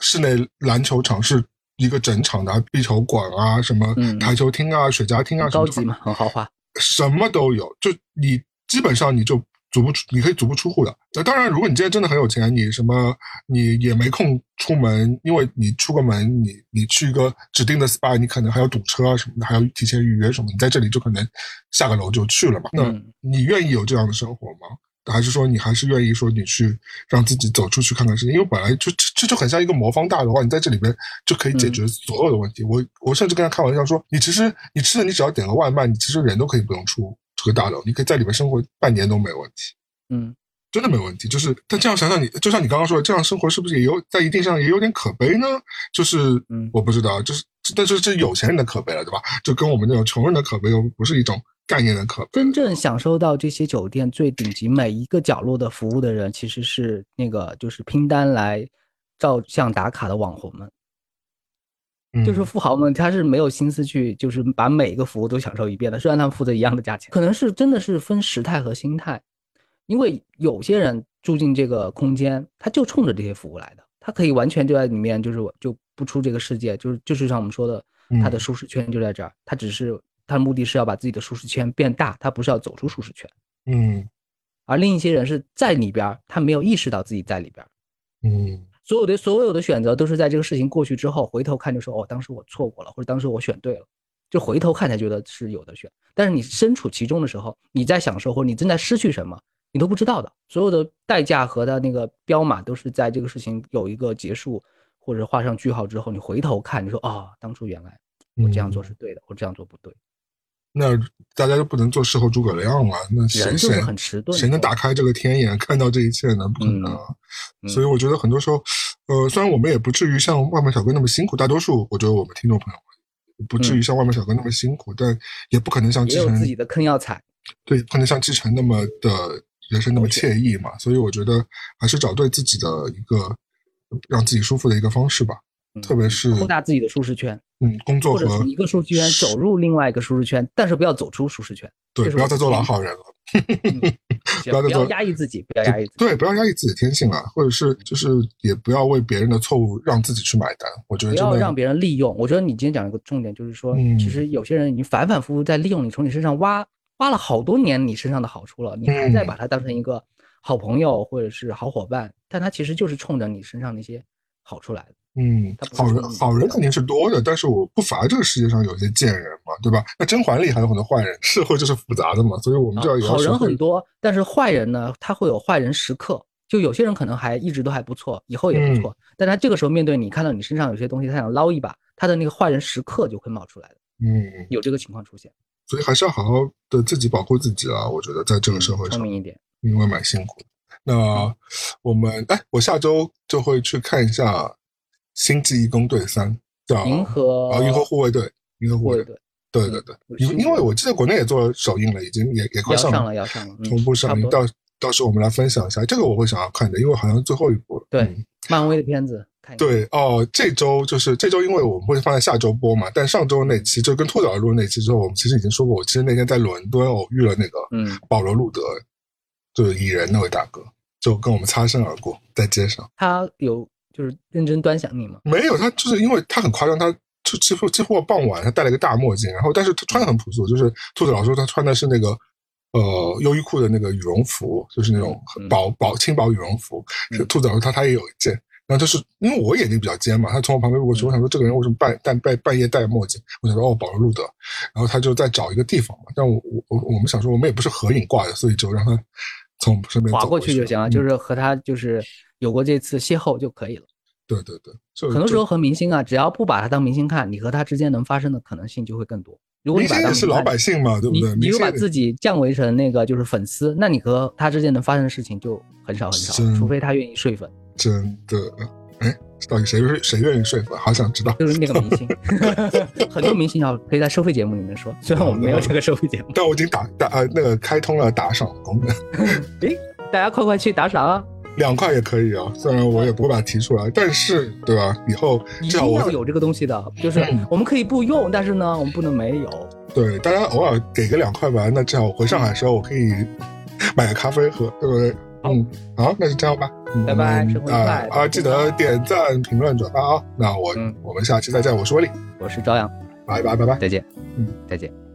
室内篮球场是。一个整场的壁球馆啊，什么台球厅啊、水家厅啊，高级嘛，很豪华，什么都有。就你基本上你就足不出，你可以足不出户的。那当然，如果你今天真的很有钱，你什么你也没空出门，因为你出个门，你你去一个指定的 SPA，你可能还要堵车啊什么的，还要提前预约什么。你在这里就可能下个楼就去了嘛。那你愿意有这样的生活吗？还是说你还是愿意说你去让自己走出去看看世界？因为本来就这就很像一个魔方大的话！你在这里边就可以解决所有的问题。我我甚至跟他开玩笑说，你其实你吃的你只要点个外卖，你其实人都可以不用出这个大楼，你可以在里面生活半年都没问题。嗯，真的没问题。就是，但这样想想，你就像你刚刚说的，这样生活是不是也有在一定上也有点可悲呢？就是，嗯，我不知道，就是，但是这有钱人的可悲了，对吧？就跟我们那种穷人的可悲又不是一种。概念的可真正享受到这些酒店最顶级每一个角落的服务的人，其实是那个就是拼单来照相打卡的网红们，就是富豪们，他是没有心思去就是把每一个服务都享受一遍的。虽然他们付的一样的价钱，可能是真的是分时态和心态，因为有些人住进这个空间，他就冲着这些服务来的，他可以完全就在里面，就是就不出这个世界，就是就是像我们说的，他的舒适圈就在这儿，他只是。他的目的是要把自己的舒适圈变大，他不是要走出舒适圈。嗯，而另一些人是在里边，他没有意识到自己在里边。嗯，所有的所有的选择都是在这个事情过去之后，回头看就说哦，当时我错过了，或者当时我选对了，就回头看才觉得是有的选。但是你身处其中的时候，你在享受或者你正在失去什么，你都不知道的。所有的代价和的那个标码都是在这个事情有一个结束或者画上句号之后，你回头看，你说啊，当初原来我这样做是对的，或者这样做不对。那大家就不能做事后诸葛亮了？那谁谁谁能打开这个天眼看到这一切呢？不可能。所以我觉得很多时候，呃，虽然我们也不至于像外卖小哥那么辛苦，大多数我觉得我们听众朋友不至于像外卖小哥那么辛苦，但也不可能像继承自己的坑要踩。对，不能像继承那么的人生那么惬意嘛。所以我觉得还是找对自己的一个让自己舒服的一个方式吧。特别是扩大自己的舒适圈，嗯，工作或者从一个舒适圈走入另外一个舒适圈，但是不要走出舒适圈。对，不要再做老好人了。不要再做压抑自己，不要压抑自己。对，不要压抑自己的天性了，或者是就是也不要为别人的错误让自己去买单。我觉得不要让别人利用。我觉得你今天讲一个重点，就是说，其实有些人已经反反复复在利用你，从你身上挖挖了好多年你身上的好处了，你还在把他当成一个好朋友或者是好伙伴，但他其实就是冲着你身上那些好处来的。嗯，好人好人肯定是多的，但是我不乏这个世界上有些贱人嘛，对吧？那甄嬛里还有很多坏人，社会就是复杂的嘛，所以我们就要好人很多，但是坏人呢，他会有坏人时刻。就有些人可能还一直都还不错，以后也不错，但他这个时候面对你，看到你身上有些东西，他想捞一把，他的那个坏人时刻就会冒出来的。嗯，有这个情况出现，所以还是要好好的自己保护自己啊！我觉得在这个社会上，聪明一点，因为蛮辛苦的。那我们哎，我下周就会去看一下。星际义工队三》，叫银河啊，银河护卫队，银河护卫队，对对对，因因为我记得国内也做首映了，已经也也快上了，要上了，同步上映。到到时候我们来分享一下，这个我会想要看的，因为好像最后一部了对，漫威的片子。对哦，这周就是这周，因为我们会放在下周播嘛。但上周那期就跟兔子录那期之后，我们其实已经说过，我其实那天在伦敦偶遇了那个嗯保罗路德，就是蚁人那位大哥，就跟我们擦身而过在街上。他有就是认真端详你吗？没有，他就是因为他很夸张，他就几乎几乎傍晚他戴了一个大墨镜，然后但是他穿的很朴素，就是兔子老师他穿的是那个呃优衣库的那个羽绒服，就是那种薄薄轻薄羽绒服。兔子老师他他也有一件。然后就是因为我眼睛比较尖嘛，他从我旁边路过去，我想说这个人为什么半半半半夜戴墨镜？我想说哦，保罗路德。然后他就在找一个地方嘛，但我我我我们想说我们也不是合影挂的，所以就让他从身边划过去就行了，就是和他就是有过这次邂逅就可以了。对对对，很多时候和明星啊，只要不把他当明星看，你和他之间能发生的可能性就会更多。如果你把他是老百姓嘛，对不对？你如果把自己降维成那个就是粉丝，那你和他之间能发生的事情就很少很少，除非他愿意睡粉。真的。哎，到底谁是谁愿意睡粉？好想知道。就是那个明星，很多明星要可以在收费节目里面说，虽然我们没有这个收费节目，但我已经打打呃那个开通了打赏功能。哎，大家快快去打赏啊！两块也可以啊，虽然我也不会把它提出来，但是对吧？以后一定要有这个东西的，就是我们可以不用，但是呢，我们不能没有。对，大家偶尔给个两块吧，那至少我回上海的时候我可以买个咖啡喝，对不对？嗯，好，那就这样吧。拜拜，啊啊！记得点赞、评论、转发啊！那我我们下期再见。我是威利，我是朝阳，拜拜拜拜，再见。嗯，再见。